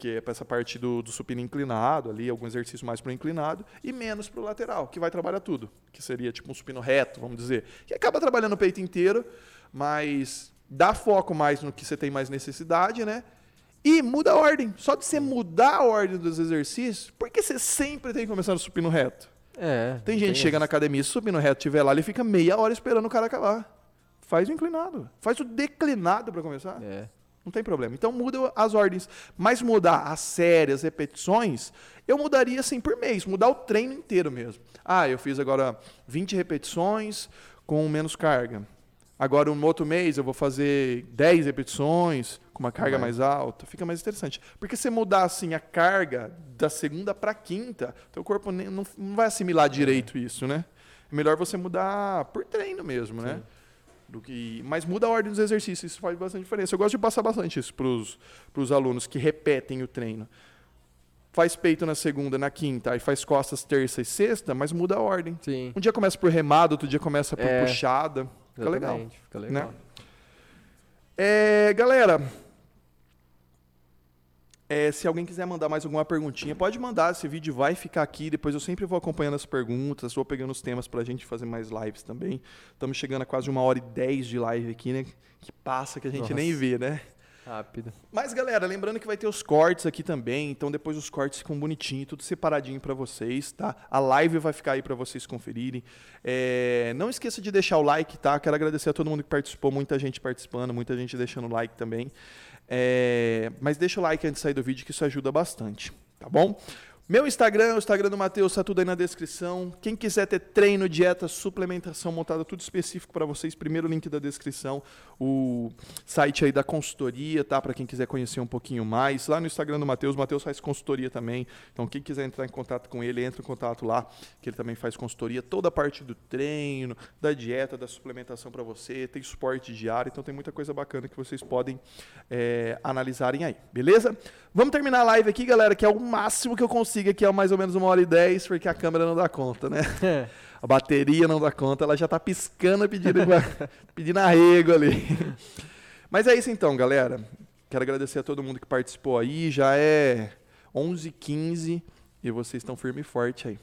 [SPEAKER 1] que é para essa parte do, do supino inclinado ali, algum exercício mais para o inclinado, e menos para o lateral, que vai trabalhar tudo, que seria tipo um supino reto, vamos dizer, que acaba trabalhando o peito inteiro, mas dá foco mais no que você tem mais necessidade, né? E muda a ordem. Só de você mudar a ordem dos exercícios, porque você sempre tem que começar no supino reto.
[SPEAKER 2] É.
[SPEAKER 1] Tem gente que chega na academia, se o supino reto estiver lá, ele fica meia hora esperando o cara acabar. Faz o inclinado. Faz o declinado para começar.
[SPEAKER 2] É.
[SPEAKER 1] Não tem problema. Então muda as ordens. Mas mudar as séries, as repetições, eu mudaria assim por mês, mudar o treino inteiro mesmo. Ah, eu fiz agora 20 repetições com menos carga. Agora, no outro mês, eu vou fazer 10 repetições com uma carga mais alta. Fica mais interessante. Porque se mudar assim a carga da segunda para quinta, teu corpo nem- não, não vai assimilar direito isso, né? É melhor você mudar por treino mesmo, né? Do que, mas muda a ordem dos exercícios, isso faz bastante diferença. Eu gosto de passar bastante isso para os alunos que repetem o treino. Faz peito na segunda, na quinta, aí faz costas terça e sexta, mas muda a ordem.
[SPEAKER 2] Sim.
[SPEAKER 1] Um dia começa por remado, outro dia começa por
[SPEAKER 2] É,
[SPEAKER 1] puxada. Fica legal.
[SPEAKER 2] Fica legal.
[SPEAKER 1] Né? É, galera, é, se alguém quiser mandar mais alguma perguntinha, pode mandar. Esse vídeo vai ficar aqui. Depois eu sempre vou acompanhando as perguntas, vou pegando os temas pra gente fazer mais lives também. Estamos chegando a quase uma hora e dez de live aqui, né? Que passa que a gente
[SPEAKER 2] Nossa.
[SPEAKER 1] nem vê, né?
[SPEAKER 2] Rápido.
[SPEAKER 1] Mas, galera, lembrando que vai ter os cortes aqui também, então depois os cortes ficam bonitinhos, tudo separadinho pra vocês, tá? A live vai ficar aí pra vocês conferirem. É, Não esqueça de deixar o like, tá? Quero agradecer a todo mundo que participou, muita gente participando, muita gente deixando o like também. É, Mas deixa o like antes de sair do vídeo, que isso ajuda bastante, tá bom? Meu Instagram, o Instagram do Matheus, tá tudo aí na descrição. Quem quiser ter treino, dieta, suplementação montada, tudo específico para vocês, primeiro link da descrição, o site aí da consultoria, tá? Para quem quiser conhecer um pouquinho mais. Lá no Instagram do Matheus, o Matheus faz consultoria também. Então, quem quiser entrar em contato com ele, entra em contato lá, que ele também faz consultoria, toda a parte do treino, da dieta, da suplementação para você, tem suporte diário, então tem muita coisa bacana que vocês podem é, analisarem aí, beleza? Vamos terminar a live aqui, galera, que é o máximo que eu consigo aqui, é mais ou menos uma hora e dez, porque a câmera não dá conta, né? A bateria não dá conta, ela já tá piscando pedindo, pedindo arrego ali. Mas é isso então, galera. Quero agradecer a todo mundo que participou aí. Já é 11h15 e vocês estão firme e forte aí.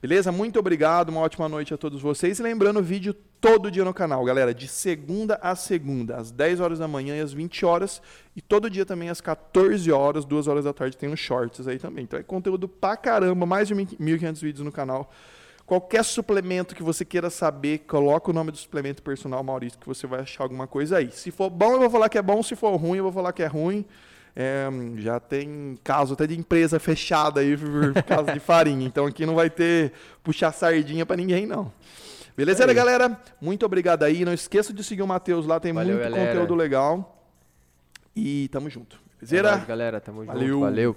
[SPEAKER 1] Beleza? Muito obrigado, uma ótima noite a todos vocês. E lembrando, vídeo todo dia no canal, galera, de segunda a segunda, às 10 horas da manhã e às 20 horas. E todo dia também às 14 horas, 2 horas da tarde, tem uns shorts aí também. Então é conteúdo pra caramba, mais de 1.500 vídeos no canal. Qualquer suplemento que você queira saber, coloca o nome do suplemento personal Maurício, que você vai achar alguma coisa aí. Se for bom, eu vou falar que é bom. Se for ruim, eu vou falar que é ruim. É, já tem caso até de empresa fechada aí por causa de farinha. Então aqui não vai ter puxar sardinha pra ninguém, não. Beleza,
[SPEAKER 2] Aí.
[SPEAKER 1] galera? Muito obrigado aí. Não esqueça de seguir o Matheus lá, tem
[SPEAKER 2] Valeu,
[SPEAKER 1] muito
[SPEAKER 2] galera.
[SPEAKER 1] conteúdo legal. E tamo junto.
[SPEAKER 2] É
[SPEAKER 1] Beleza?
[SPEAKER 2] nóis, galera. Tamo
[SPEAKER 1] Valeu.
[SPEAKER 2] junto. Valeu.